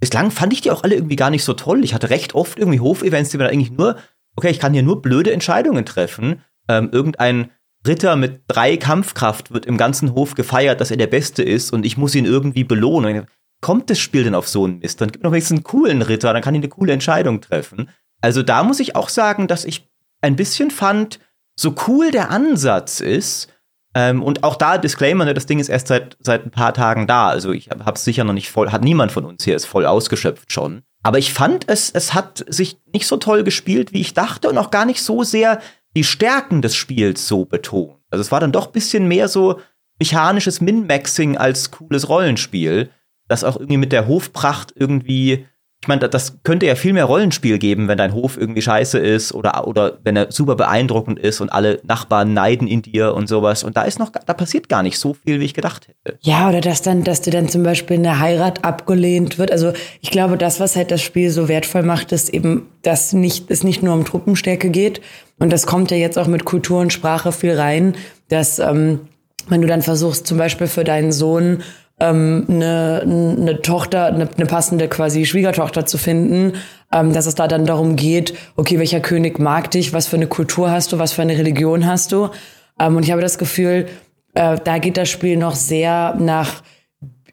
Bislang fand ich die auch alle irgendwie gar nicht so toll. Ich hatte recht oft irgendwie Hof-Events, die mir eigentlich nur, okay, ich kann hier nur blöde Entscheidungen treffen. Ähm, irgendein Ritter mit drei Kampfkraft wird im ganzen Hof gefeiert, dass er der Beste ist und ich muss ihn irgendwie belohnen kommt das Spiel denn auf so einen Mist? Dann gibt noch wenigstens einen coolen Ritter, dann kann ich eine coole Entscheidung treffen. Also da muss ich auch sagen, dass ich ein bisschen fand, so cool der Ansatz ist, ähm, und auch da Disclaimer, ne, das Ding ist erst seit, seit ein paar Tagen da. Also ich habe es sicher noch nicht voll, hat niemand von uns hier ist voll ausgeschöpft schon. Aber ich fand, es, es hat sich nicht so toll gespielt, wie ich dachte und auch gar nicht so sehr die Stärken des Spiels so betont. Also es war dann doch ein bisschen mehr so mechanisches Min-Maxing als cooles Rollenspiel das auch irgendwie mit der Hofpracht irgendwie ich meine, das könnte ja viel mehr Rollenspiel geben, wenn dein Hof irgendwie scheiße ist oder, oder wenn er super beeindruckend ist und alle Nachbarn neiden in dir und sowas. Und da ist noch, da passiert gar nicht so viel, wie ich gedacht hätte. Ja, oder dass dann, dass dir dann zum Beispiel eine Heirat abgelehnt wird. Also ich glaube, das, was halt das Spiel so wertvoll macht, ist eben, dass nicht, es nicht nur um Truppenstärke geht. Und das kommt ja jetzt auch mit Kultur und Sprache viel rein, dass, ähm, wenn du dann versuchst, zum Beispiel für deinen Sohn ähm, eine, eine Tochter, eine, eine passende quasi Schwiegertochter zu finden, ähm, dass es da dann darum geht, okay, welcher König mag dich, was für eine Kultur hast du, was für eine Religion hast du. Ähm, und ich habe das Gefühl, äh, da geht das Spiel noch sehr nach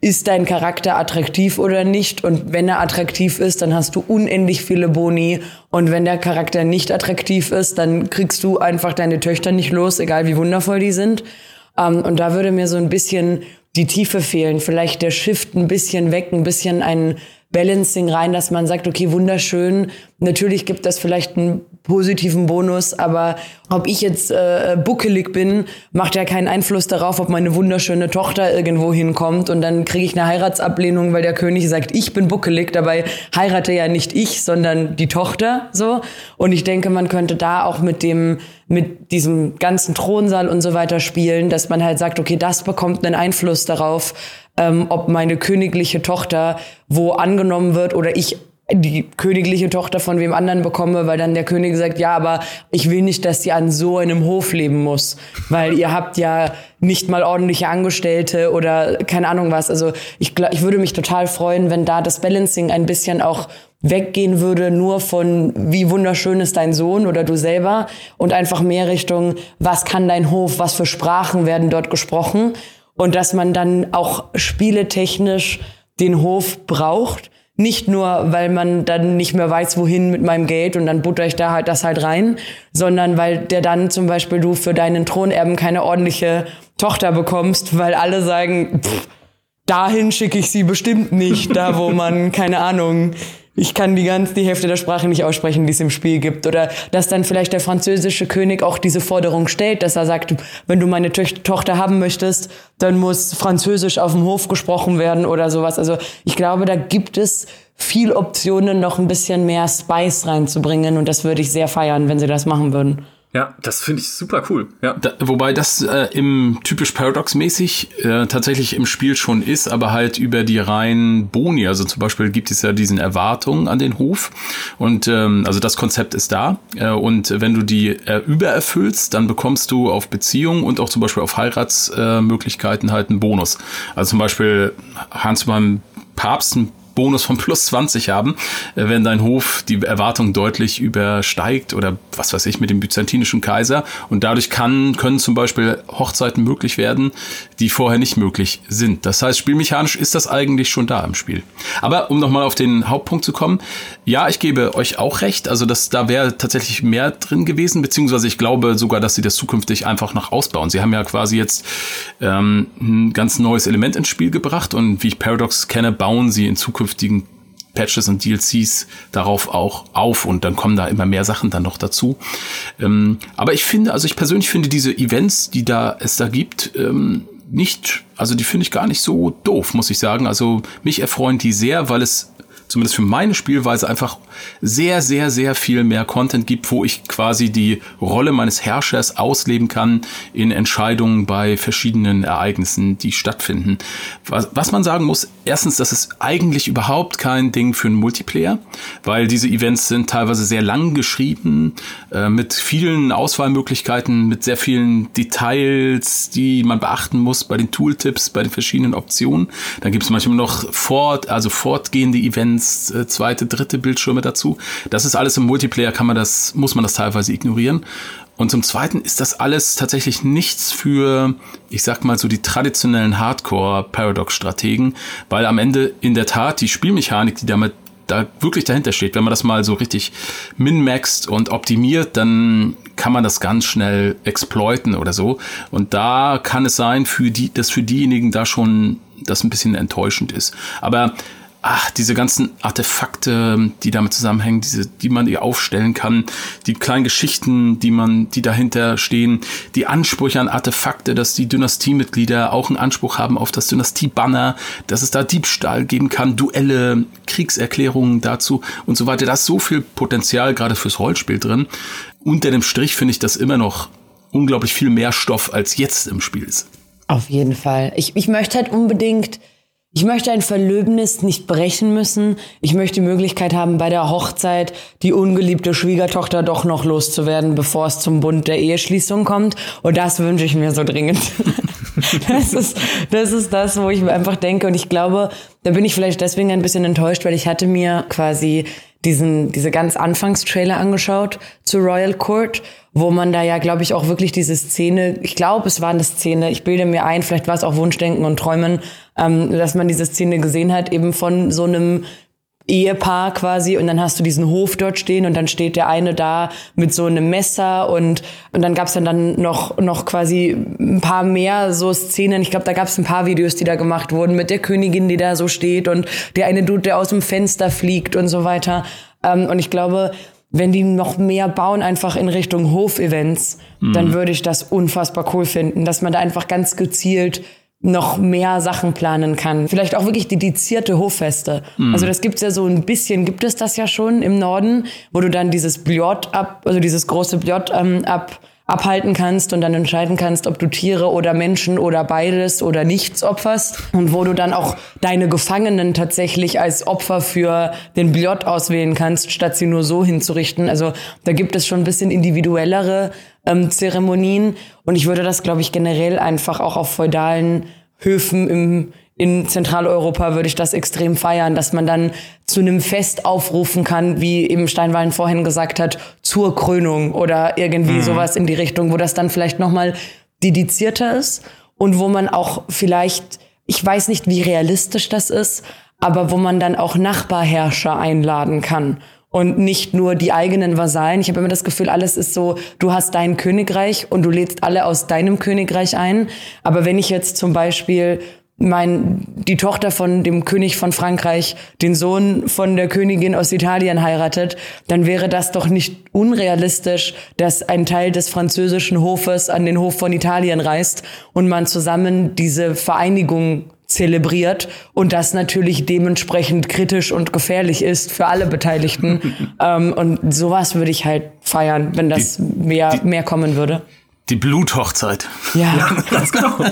ist dein Charakter attraktiv oder nicht? Und wenn er attraktiv ist, dann hast du unendlich viele Boni. Und wenn der Charakter nicht attraktiv ist, dann kriegst du einfach deine Töchter nicht los, egal wie wundervoll die sind. Um, ähm, und da würde mir so ein bisschen die Tiefe fehlen, vielleicht der Shift ein bisschen weg, ein bisschen ein Balancing rein, dass man sagt, okay, wunderschön. Natürlich gibt das vielleicht einen positiven Bonus, aber ob ich jetzt äh, buckelig bin, macht ja keinen Einfluss darauf, ob meine wunderschöne Tochter irgendwo hinkommt und dann kriege ich eine Heiratsablehnung, weil der König sagt, ich bin buckelig. Dabei heirate ja nicht ich, sondern die Tochter. So und ich denke, man könnte da auch mit dem mit diesem ganzen Thronsaal und so weiter spielen, dass man halt sagt, okay, das bekommt einen Einfluss darauf, ähm, ob meine königliche Tochter wo angenommen wird oder ich die königliche Tochter von wem anderen bekomme, weil dann der König sagt, ja, aber ich will nicht, dass sie an so einem Hof leben muss, weil ihr habt ja nicht mal ordentliche Angestellte oder keine Ahnung was. Also ich, ich würde mich total freuen, wenn da das Balancing ein bisschen auch weggehen würde, nur von wie wunderschön ist dein Sohn oder du selber und einfach mehr Richtung, was kann dein Hof, was für Sprachen werden dort gesprochen und dass man dann auch spieletechnisch den Hof braucht. Nicht nur, weil man dann nicht mehr weiß, wohin mit meinem Geld und dann butter ich da halt das halt rein, sondern weil der dann zum Beispiel du für deinen Thronerben keine ordentliche Tochter bekommst, weil alle sagen, pff, dahin schicke ich sie bestimmt nicht, da wo man, keine Ahnung, ich kann die ganze die Hälfte der Sprache nicht aussprechen, die es im Spiel gibt. Oder dass dann vielleicht der französische König auch diese Forderung stellt, dass er sagt, wenn du meine to Tochter haben möchtest, dann muss Französisch auf dem Hof gesprochen werden oder sowas. Also ich glaube, da gibt es viel Optionen, noch ein bisschen mehr Spice reinzubringen. Und das würde ich sehr feiern, wenn sie das machen würden. Ja, das finde ich super cool. Ja. Da, wobei das äh, im typisch Paradox-mäßig äh, tatsächlich im Spiel schon ist, aber halt über die reinen Boni. Also zum Beispiel gibt es ja diesen Erwartungen an den Hof. Und ähm, also das Konzept ist da. Äh, und wenn du die äh, übererfüllst, dann bekommst du auf Beziehungen und auch zum Beispiel auf Heiratsmöglichkeiten äh, halt einen Bonus. Also zum Beispiel kannst du beim Papst einen Bonus von plus 20 haben, äh, wenn dein Hof die Erwartung deutlich übersteigt oder was weiß ich mit dem byzantinischen Kaiser. Und dadurch kann, können zum Beispiel Hochzeiten möglich werden, die vorher nicht möglich sind. Das heißt, spielmechanisch ist das eigentlich schon da im Spiel. Aber um nochmal auf den Hauptpunkt zu kommen, ja, ich gebe euch auch recht. Also das, da wäre tatsächlich mehr drin gewesen, beziehungsweise ich glaube sogar, dass sie das zukünftig einfach noch ausbauen. Sie haben ja quasi jetzt ähm, ein ganz neues Element ins Spiel gebracht und wie ich Paradox kenne, bauen sie in Zukunft zukünftigen Patches und DLCs darauf auch auf und dann kommen da immer mehr Sachen dann noch dazu. Ähm, aber ich finde, also ich persönlich finde diese Events, die da es da gibt, ähm, nicht, also die finde ich gar nicht so doof, muss ich sagen. Also mich erfreuen die sehr, weil es zumindest für meine Spielweise einfach sehr, sehr, sehr viel mehr Content gibt, wo ich quasi die Rolle meines Herrschers ausleben kann in Entscheidungen bei verschiedenen Ereignissen, die stattfinden. Was, was man sagen muss, erstens, das ist eigentlich überhaupt kein Ding für einen Multiplayer, weil diese Events sind teilweise sehr lang geschrieben, äh, mit vielen Auswahlmöglichkeiten, mit sehr vielen Details, die man beachten muss bei den Tooltips, bei den verschiedenen Optionen. Dann gibt es manchmal noch fort, also fortgehende Events, äh, zweite, dritte Bildschirme dazu. Das ist alles im Multiplayer, kann man das, muss man das teilweise ignorieren. Und zum Zweiten ist das alles tatsächlich nichts für, ich sag mal so die traditionellen Hardcore-Paradox-Strategen, weil am Ende in der Tat die Spielmechanik, die damit da wirklich dahinter steht, wenn man das mal so richtig min-maxt und optimiert, dann kann man das ganz schnell exploiten oder so. Und da kann es sein, für die, dass für diejenigen da schon das ein bisschen enttäuschend ist. Aber ach, diese ganzen Artefakte, die damit zusammenhängen, diese, die man ihr aufstellen kann, die kleinen Geschichten, die man, die dahinter stehen, die Ansprüche an Artefakte, dass die Dynastiemitglieder auch einen Anspruch haben auf das Dynastie-Banner, dass es da Diebstahl geben kann, Duelle, Kriegserklärungen dazu und so weiter. Da ist so viel Potenzial gerade fürs Rollspiel drin. Unter dem Strich finde ich das immer noch unglaublich viel mehr Stoff als jetzt im Spiel ist. Auf jeden Fall. Ich, ich möchte halt unbedingt ich möchte ein Verlöbnis nicht brechen müssen. Ich möchte die Möglichkeit haben, bei der Hochzeit die ungeliebte Schwiegertochter doch noch loszuwerden, bevor es zum Bund der Eheschließung kommt. Und das wünsche ich mir so dringend. das ist, das ist das, wo ich einfach denke. Und ich glaube, da bin ich vielleicht deswegen ein bisschen enttäuscht, weil ich hatte mir quasi diesen, diese ganz Anfangstrailer angeschaut zu Royal Court wo man da ja, glaube ich, auch wirklich diese Szene, ich glaube, es war eine Szene, ich bilde mir ein, vielleicht war es auch Wunschdenken und Träumen, ähm, dass man diese Szene gesehen hat, eben von so einem Ehepaar quasi und dann hast du diesen Hof dort stehen und dann steht der eine da mit so einem Messer und und dann gab's dann dann noch noch quasi ein paar mehr so Szenen. Ich glaube, da gab's ein paar Videos, die da gemacht wurden mit der Königin, die da so steht und der eine Dude, der aus dem Fenster fliegt und so weiter. Ähm, und ich glaube, wenn die noch mehr bauen, einfach in Richtung Hofevents, mhm. dann würde ich das unfassbar cool finden, dass man da einfach ganz gezielt noch mehr Sachen planen kann. Vielleicht auch wirklich dedizierte Hoffeste. Mhm. Also das gibt's ja so ein bisschen, gibt es das ja schon im Norden, wo du dann dieses Bliot ab, also dieses große Bliot ähm, ab abhalten kannst und dann entscheiden kannst, ob du Tiere oder Menschen oder beides oder nichts opferst und wo du dann auch deine Gefangenen tatsächlich als Opfer für den Bliot auswählen kannst, statt sie nur so hinzurichten. Also da gibt es schon ein bisschen individuellere ähm, Zeremonien und ich würde das, glaube ich, generell einfach auch auf feudalen Höfen im in Zentraleuropa würde ich das extrem feiern, dass man dann zu einem Fest aufrufen kann, wie eben Steinwallen vorhin gesagt hat, zur Krönung oder irgendwie mhm. sowas in die Richtung, wo das dann vielleicht nochmal dedizierter ist und wo man auch vielleicht, ich weiß nicht, wie realistisch das ist, aber wo man dann auch Nachbarherrscher einladen kann und nicht nur die eigenen Vasallen. Ich habe immer das Gefühl, alles ist so, du hast dein Königreich und du lädst alle aus deinem Königreich ein. Aber wenn ich jetzt zum Beispiel mein, die Tochter von dem König von Frankreich den Sohn von der Königin aus Italien heiratet, dann wäre das doch nicht unrealistisch, dass ein Teil des französischen Hofes an den Hof von Italien reist und man zusammen diese Vereinigung zelebriert und das natürlich dementsprechend kritisch und gefährlich ist für alle Beteiligten. ähm, und sowas würde ich halt feiern, wenn das die, mehr, die, mehr kommen würde. Die Bluthochzeit. Ja, ja ganz genau.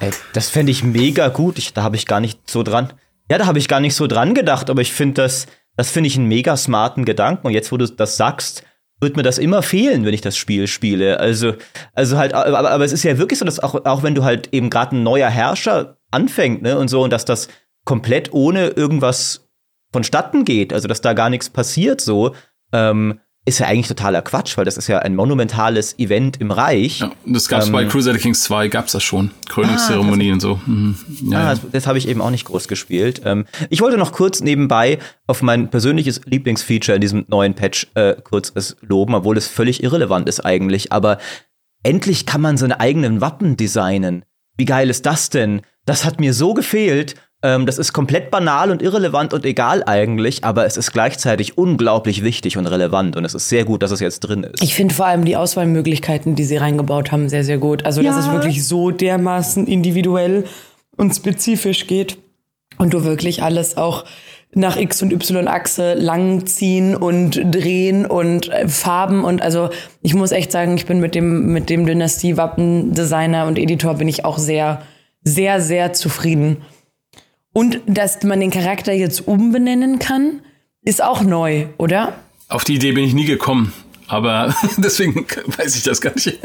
Ey, das fände ich mega gut. Ich, da habe ich gar nicht so dran. Ja, da habe ich gar nicht so dran gedacht, aber ich finde das, das finde ich einen mega smarten Gedanken. Und jetzt, wo du das sagst, wird mir das immer fehlen, wenn ich das Spiel spiele. Also, also halt, aber, aber es ist ja wirklich so, dass auch, auch wenn du halt eben gerade ein neuer Herrscher anfängt, ne, und so, und dass das komplett ohne irgendwas vonstatten geht, also dass da gar nichts passiert, so, ähm, ist ja eigentlich totaler Quatsch, weil das ist ja ein monumentales Event im Reich. Ja, das gab's ähm, bei Crusader Kings 2, gab's das schon. Krönungszeremonie ah, und so. Mhm. Ja, ah, das, das habe ich eben auch nicht groß gespielt. Ähm, ich wollte noch kurz nebenbei auf mein persönliches Lieblingsfeature in diesem neuen Patch äh, kurz es loben, obwohl es völlig irrelevant ist eigentlich. Aber endlich kann man seine eigenen Wappen designen. Wie geil ist das denn? Das hat mir so gefehlt ähm, das ist komplett banal und irrelevant und egal eigentlich, aber es ist gleichzeitig unglaublich wichtig und relevant und es ist sehr gut, dass es jetzt drin ist. Ich finde vor allem die Auswahlmöglichkeiten, die sie reingebaut haben, sehr, sehr gut. Also, ja. dass es wirklich so dermaßen individuell und spezifisch geht und du wirklich alles auch nach X- und Y-Achse langziehen und drehen und äh, Farben und also ich muss echt sagen, ich bin mit dem mit dem Dynastie-Wappen-Designer und Editor bin ich auch sehr, sehr, sehr zufrieden. Und dass man den Charakter jetzt umbenennen kann, ist auch neu, oder? Auf die Idee bin ich nie gekommen, aber deswegen weiß ich das gar nicht.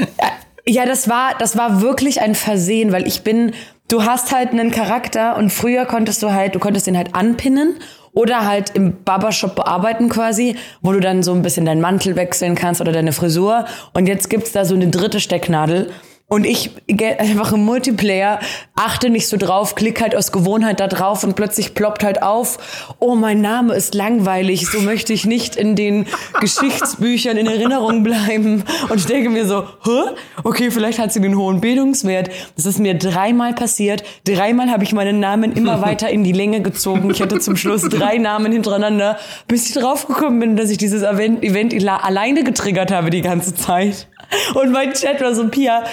Ja, das war, das war wirklich ein Versehen, weil ich bin, du hast halt einen Charakter und früher konntest du halt, du konntest den halt anpinnen oder halt im Barbershop bearbeiten quasi, wo du dann so ein bisschen deinen Mantel wechseln kannst oder deine Frisur. Und jetzt gibt's da so eine dritte Stecknadel und ich einfach im Multiplayer achte nicht so drauf, klick halt aus Gewohnheit da drauf und plötzlich ploppt halt auf, oh, mein Name ist langweilig, so möchte ich nicht in den Geschichtsbüchern in Erinnerung bleiben. Und ich denke mir so, hä? Okay, vielleicht hat sie den hohen Bildungswert. Das ist mir dreimal passiert. Dreimal habe ich meinen Namen immer weiter in die Länge gezogen. Ich hatte zum Schluss drei Namen hintereinander, bis ich draufgekommen bin, dass ich dieses Event, Event alleine getriggert habe die ganze Zeit. Und mein Chat war so, Pia,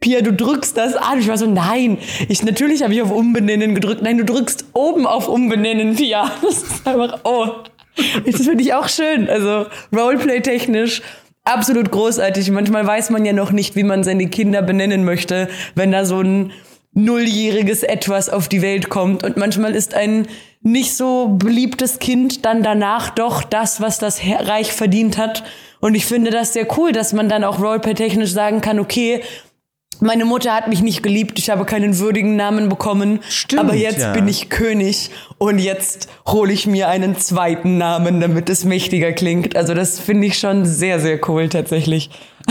Pia, du drückst das an. Ich war so, nein. Ich, natürlich habe ich auf Umbenennen gedrückt. Nein, du drückst oben auf Umbenennen, Pia. Das ist einfach, oh. Das finde ich auch schön. Also, Roleplay-technisch absolut großartig. Manchmal weiß man ja noch nicht, wie man seine Kinder benennen möchte, wenn da so ein nulljähriges Etwas auf die Welt kommt. Und manchmal ist ein nicht so beliebtes Kind dann danach doch das, was das Reich verdient hat. Und ich finde das sehr cool, dass man dann auch Roleplay-technisch sagen kann, okay, meine Mutter hat mich nicht geliebt, ich habe keinen würdigen Namen bekommen, Stimmt, aber jetzt ja. bin ich König und jetzt hole ich mir einen zweiten Namen, damit es mächtiger klingt. Also das finde ich schon sehr, sehr cool tatsächlich.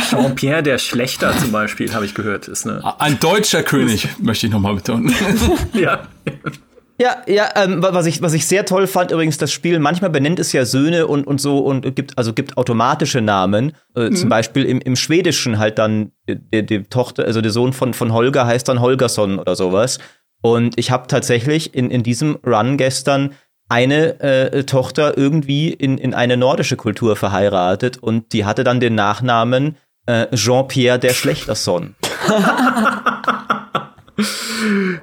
Jean-Pierre der Schlechter zum Beispiel, habe ich gehört, ist ne. Ein deutscher König, möchte ich nochmal betonen. ja. Ja, ja, ähm, was ich was ich sehr toll fand übrigens das Spiel manchmal benennt es ja Söhne und und so und gibt also gibt automatische Namen äh, mhm. zum Beispiel im, im Schwedischen halt dann die, die Tochter also der Sohn von von Holger heißt dann Holgersson oder sowas und ich habe tatsächlich in in diesem Run gestern eine äh, Tochter irgendwie in in eine nordische Kultur verheiratet und die hatte dann den Nachnamen äh, Jean-Pierre der Schlechtersson.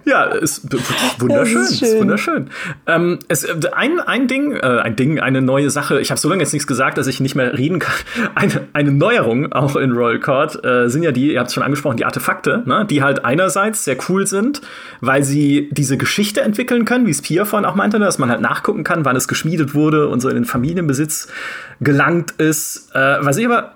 ja, ist wunderschön. Ist, ist, wunderschön. Ähm, es, ein, ein Ding, äh, ein Ding, eine neue Sache. Ich habe so lange jetzt nichts gesagt, dass ich nicht mehr reden kann. Eine, eine Neuerung auch in Royal Court äh, sind ja die, ihr habt es schon angesprochen, die Artefakte, ne? die halt einerseits sehr cool sind, weil sie diese Geschichte entwickeln können, wie es Pia vorhin auch meinte, dass man halt nachgucken kann, wann es geschmiedet wurde und so in den Familienbesitz gelangt ist. Äh, was ich aber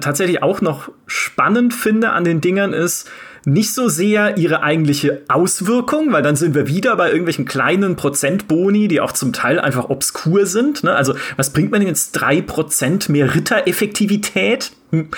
tatsächlich auch noch spannend finde an den Dingern ist, nicht so sehr ihre eigentliche Auswirkung, weil dann sind wir wieder bei irgendwelchen kleinen Prozentboni, die auch zum Teil einfach obskur sind. Ne? Also, was bringt man jetzt drei Prozent mehr Rittereffektivität? Hm.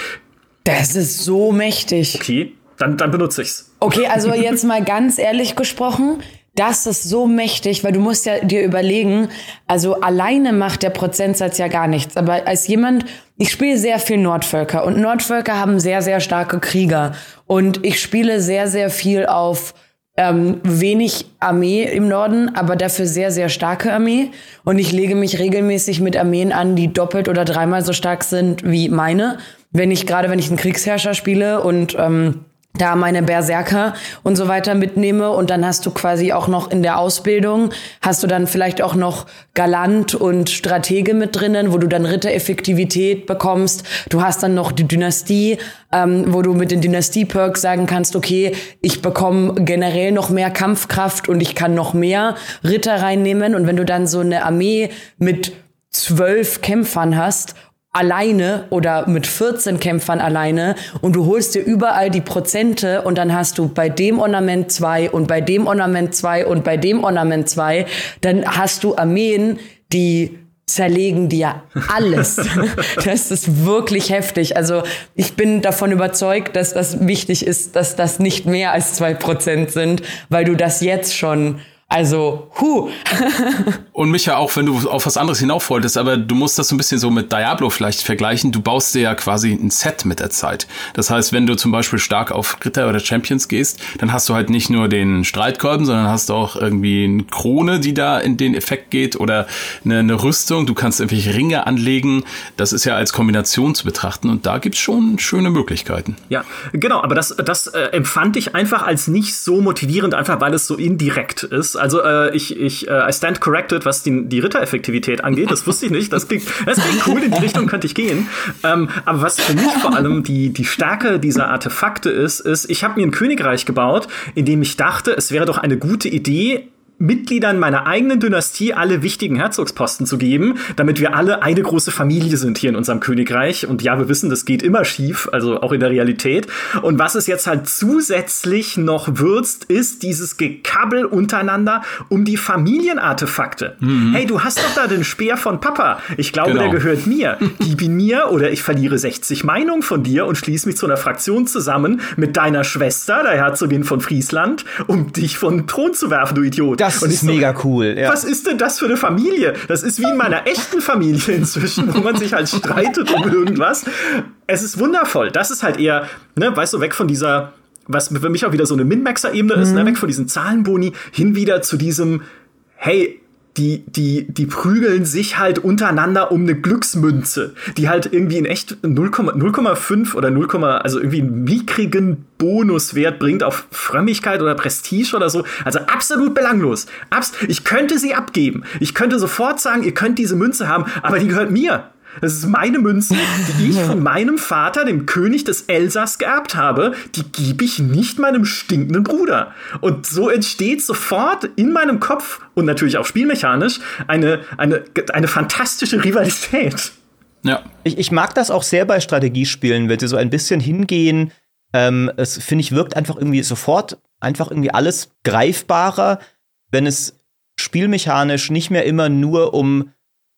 Das ist so mächtig. Okay, dann, dann benutze ich's. Okay, also jetzt mal ganz ehrlich gesprochen, das ist so mächtig, weil du musst ja dir überlegen, also alleine macht der Prozentsatz ja gar nichts. Aber als jemand, ich spiele sehr viel Nordvölker und Nordvölker haben sehr, sehr starke Krieger. Und ich spiele sehr, sehr viel auf ähm, wenig Armee im Norden, aber dafür sehr, sehr starke Armee. Und ich lege mich regelmäßig mit Armeen an, die doppelt oder dreimal so stark sind wie meine. Wenn ich, gerade wenn ich einen Kriegsherrscher spiele und ähm, da meine Berserker und so weiter mitnehme und dann hast du quasi auch noch in der Ausbildung hast du dann vielleicht auch noch Galant und Stratege mit drinnen, wo du dann Rittereffektivität bekommst. Du hast dann noch die Dynastie, ähm, wo du mit den Dynastie-Perks sagen kannst, okay, ich bekomme generell noch mehr Kampfkraft und ich kann noch mehr Ritter reinnehmen. Und wenn du dann so eine Armee mit zwölf Kämpfern hast alleine oder mit 14 Kämpfern alleine und du holst dir überall die Prozente und dann hast du bei dem Ornament zwei und bei dem Ornament zwei und bei dem Ornament zwei, dann hast du Armeen, die zerlegen dir alles. das ist wirklich heftig. Also ich bin davon überzeugt, dass das wichtig ist, dass das nicht mehr als zwei Prozent sind, weil du das jetzt schon also, hu. und Micha, auch wenn du auf was anderes hinauf wolltest, aber du musst das so ein bisschen so mit Diablo vielleicht vergleichen. Du baust dir ja quasi ein Set mit der Zeit. Das heißt, wenn du zum Beispiel stark auf Ritter oder Champions gehst, dann hast du halt nicht nur den Streitkolben, sondern hast auch irgendwie eine Krone, die da in den Effekt geht oder eine, eine Rüstung. Du kannst irgendwelche Ringe anlegen. Das ist ja als Kombination zu betrachten und da gibt's schon schöne Möglichkeiten. Ja, genau, aber das, das äh, empfand ich einfach als nicht so motivierend, einfach weil es so indirekt ist. Also äh, ich, ich, äh, I stand corrected, was die, die Rittereffektivität angeht. Das wusste ich nicht. Das klingt, das klingt cool, in die Richtung könnte ich gehen. Ähm, aber was für mich vor allem die, die Stärke dieser Artefakte ist, ist, ich habe mir ein Königreich gebaut, in dem ich dachte, es wäre doch eine gute Idee, Mitgliedern meiner eigenen Dynastie alle wichtigen Herzogsposten zu geben, damit wir alle eine große Familie sind hier in unserem Königreich. Und ja, wir wissen, das geht immer schief, also auch in der Realität. Und was es jetzt halt zusätzlich noch würzt, ist dieses Gekabbel untereinander um die Familienartefakte. Mhm. Hey, du hast doch da den Speer von Papa. Ich glaube, genau. der gehört mir. Gib ihn mir oder ich verliere 60 Meinungen von dir und schließe mich zu einer Fraktion zusammen mit deiner Schwester, der Herzogin von Friesland, um dich von Thron zu werfen, du Idiot. Das ist so, mega cool. Ja. Was ist denn das für eine Familie? Das ist wie in meiner echten Familie inzwischen, wo man sich halt streitet um irgendwas. Es ist wundervoll. Das ist halt eher, ne, weißt du, weg von dieser, was für mich auch wieder so eine Min-Maxer-Ebene mhm. ist, ne, mhm. weg von diesen Zahlenboni hin wieder zu diesem, hey, die, die, die prügeln sich halt untereinander um eine Glücksmünze, die halt irgendwie in echt 0,5 oder 0, also irgendwie einen mickrigen Bonuswert bringt auf Frömmigkeit oder Prestige oder so. Also absolut belanglos. Abs ich könnte sie abgeben. Ich könnte sofort sagen, ihr könnt diese Münze haben, aber die gehört mir. Das ist meine Münze, die ich von meinem Vater, dem König des Elsass, geerbt habe. Die gebe ich nicht meinem stinkenden Bruder. Und so entsteht sofort in meinem Kopf und natürlich auch spielmechanisch eine, eine, eine fantastische Rivalität. Ja. Ich, ich mag das auch sehr bei Strategiespielen, wenn sie so ein bisschen hingehen. Ähm, es finde ich, wirkt einfach irgendwie sofort einfach irgendwie alles greifbarer, wenn es spielmechanisch nicht mehr immer nur um,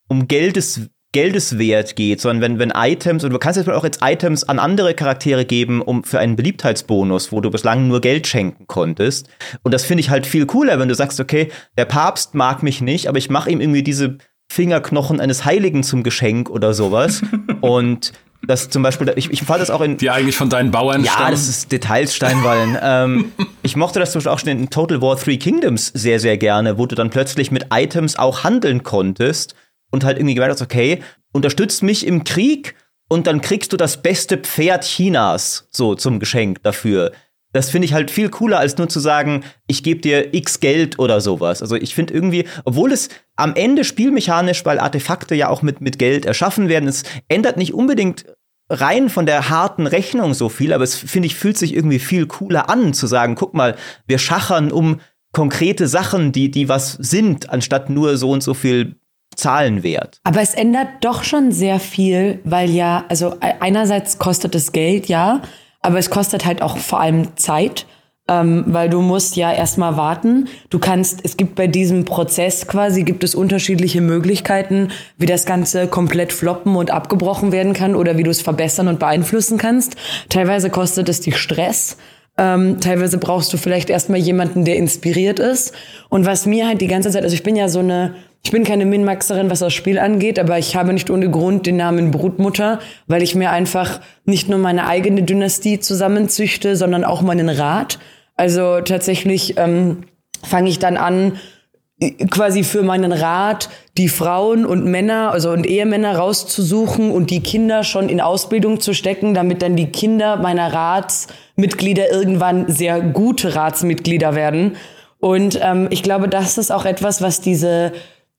um Geldes Geldeswert geht, sondern wenn, wenn Items, und du kannst jetzt auch jetzt Items an andere Charaktere geben, um für einen Beliebtheitsbonus, wo du bislang nur Geld schenken konntest. Und das finde ich halt viel cooler, wenn du sagst, okay, der Papst mag mich nicht, aber ich mache ihm irgendwie diese Fingerknochen eines Heiligen zum Geschenk oder sowas. und das zum Beispiel, ich, ich fand das auch in. Die eigentlich von deinen Bauern Ja, stammen. das ist Details Steinwallen. ähm, ich mochte das zum Beispiel auch schon in Total War Three Kingdoms sehr, sehr gerne, wo du dann plötzlich mit Items auch handeln konntest und halt irgendwie gemeint hast, okay, unterstützt mich im Krieg und dann kriegst du das beste Pferd Chinas so zum Geschenk dafür. Das finde ich halt viel cooler, als nur zu sagen, ich gebe dir x Geld oder sowas. Also ich finde irgendwie, obwohl es am Ende spielmechanisch, weil Artefakte ja auch mit, mit Geld erschaffen werden, es ändert nicht unbedingt rein von der harten Rechnung so viel, aber es finde ich, fühlt sich irgendwie viel cooler an, zu sagen, guck mal, wir schachern um konkrete Sachen, die, die was sind, anstatt nur so und so viel Zahlenwert. Aber es ändert doch schon sehr viel, weil ja, also einerseits kostet es Geld, ja, aber es kostet halt auch vor allem Zeit, ähm, weil du musst ja erstmal warten. Du kannst, es gibt bei diesem Prozess quasi, gibt es unterschiedliche Möglichkeiten, wie das Ganze komplett floppen und abgebrochen werden kann oder wie du es verbessern und beeinflussen kannst. Teilweise kostet es dich Stress. Ähm, teilweise brauchst du vielleicht erstmal jemanden, der inspiriert ist. Und was mir halt die ganze Zeit, also ich bin ja so eine ich bin keine Minmaxerin, was das Spiel angeht, aber ich habe nicht ohne Grund den Namen Brutmutter, weil ich mir einfach nicht nur meine eigene Dynastie zusammenzüchte, sondern auch meinen Rat. Also tatsächlich ähm, fange ich dann an, quasi für meinen Rat die Frauen und Männer, also und Ehemänner rauszusuchen und die Kinder schon in Ausbildung zu stecken, damit dann die Kinder meiner Ratsmitglieder irgendwann sehr gute Ratsmitglieder werden. Und ähm, ich glaube, das ist auch etwas, was diese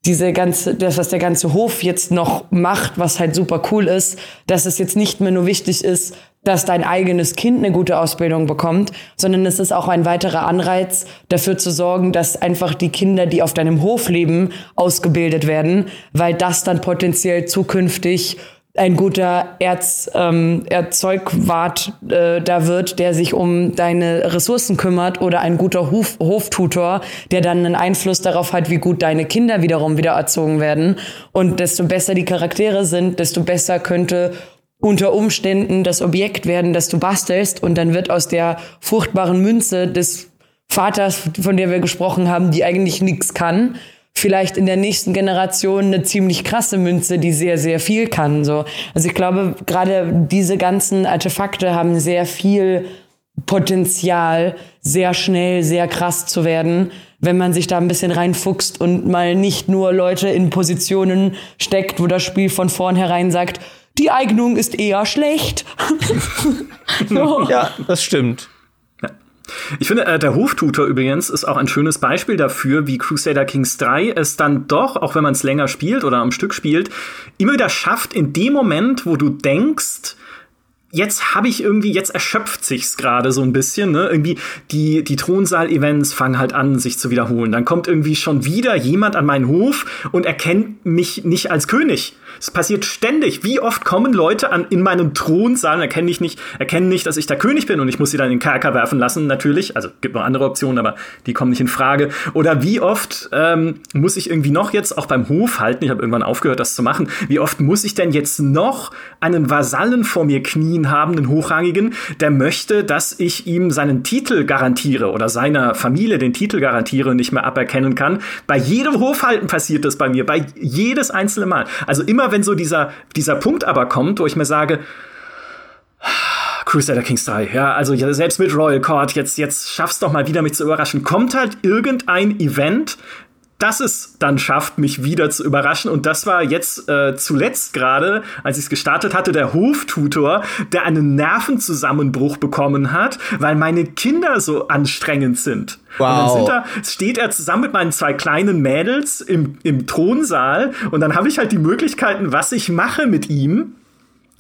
diese ganze, das, was der ganze Hof jetzt noch macht, was halt super cool ist, dass es jetzt nicht mehr nur wichtig ist, dass dein eigenes Kind eine gute Ausbildung bekommt, sondern es ist auch ein weiterer Anreiz, dafür zu sorgen, dass einfach die Kinder, die auf deinem Hof leben, ausgebildet werden, weil das dann potenziell zukünftig ein guter Erz, ähm, Erzeugwart äh, da wird, der sich um deine Ressourcen kümmert oder ein guter Hof, Hoftutor, der dann einen Einfluss darauf hat, wie gut deine Kinder wiederum wieder erzogen werden. Und desto besser die Charaktere sind, desto besser könnte unter Umständen das Objekt werden, das du bastelst und dann wird aus der furchtbaren Münze des Vaters, von der wir gesprochen haben, die eigentlich nichts kann, vielleicht in der nächsten Generation eine ziemlich krasse Münze, die sehr, sehr viel kann. So. Also ich glaube, gerade diese ganzen Artefakte haben sehr viel Potenzial, sehr schnell, sehr krass zu werden, wenn man sich da ein bisschen reinfuchst und mal nicht nur Leute in Positionen steckt, wo das Spiel von vornherein sagt, die Eignung ist eher schlecht. so. Ja, das stimmt. Ich finde, äh, der Hoftutor übrigens ist auch ein schönes Beispiel dafür, wie Crusader Kings 3 es dann doch, auch wenn man es länger spielt oder am Stück spielt, immer wieder schafft, in dem Moment, wo du denkst, jetzt habe ich irgendwie, jetzt erschöpft sich's gerade so ein bisschen, ne? Irgendwie die, die Thronsaal-Events fangen halt an, sich zu wiederholen. Dann kommt irgendwie schon wieder jemand an meinen Hof und erkennt mich nicht als König. Es passiert ständig. Wie oft kommen Leute an, in meinen Thronsaal und erkennen nicht, erkennen nicht, dass ich der König bin und ich muss sie dann in den Kerker werfen lassen, natürlich. Also gibt noch andere Optionen, aber die kommen nicht in Frage. Oder wie oft ähm, muss ich irgendwie noch jetzt auch beim Hof halten, ich habe irgendwann aufgehört, das zu machen, wie oft muss ich denn jetzt noch einen Vasallen vor mir knien haben, einen Hochrangigen, der möchte, dass ich ihm seinen Titel garantiere oder seiner Familie den Titel garantiere und nicht mehr aberkennen kann. Bei jedem Hofhalten passiert das bei mir, bei jedes einzelne Mal. Also immer wenn so dieser, dieser Punkt aber kommt, wo ich mir sage, Crusader Kings 3, ja, also selbst mit Royal Court, jetzt, jetzt schaff's doch mal wieder, mich zu überraschen. Kommt halt irgendein Event, das es dann schafft, mich wieder zu überraschen. Und das war jetzt äh, zuletzt gerade, als ich es gestartet hatte, der Hoftutor, der einen Nervenzusammenbruch bekommen hat, weil meine Kinder so anstrengend sind. Wow. Und dann da, steht er zusammen mit meinen zwei kleinen Mädels im, im Thronsaal und dann habe ich halt die Möglichkeiten, was ich mache mit ihm.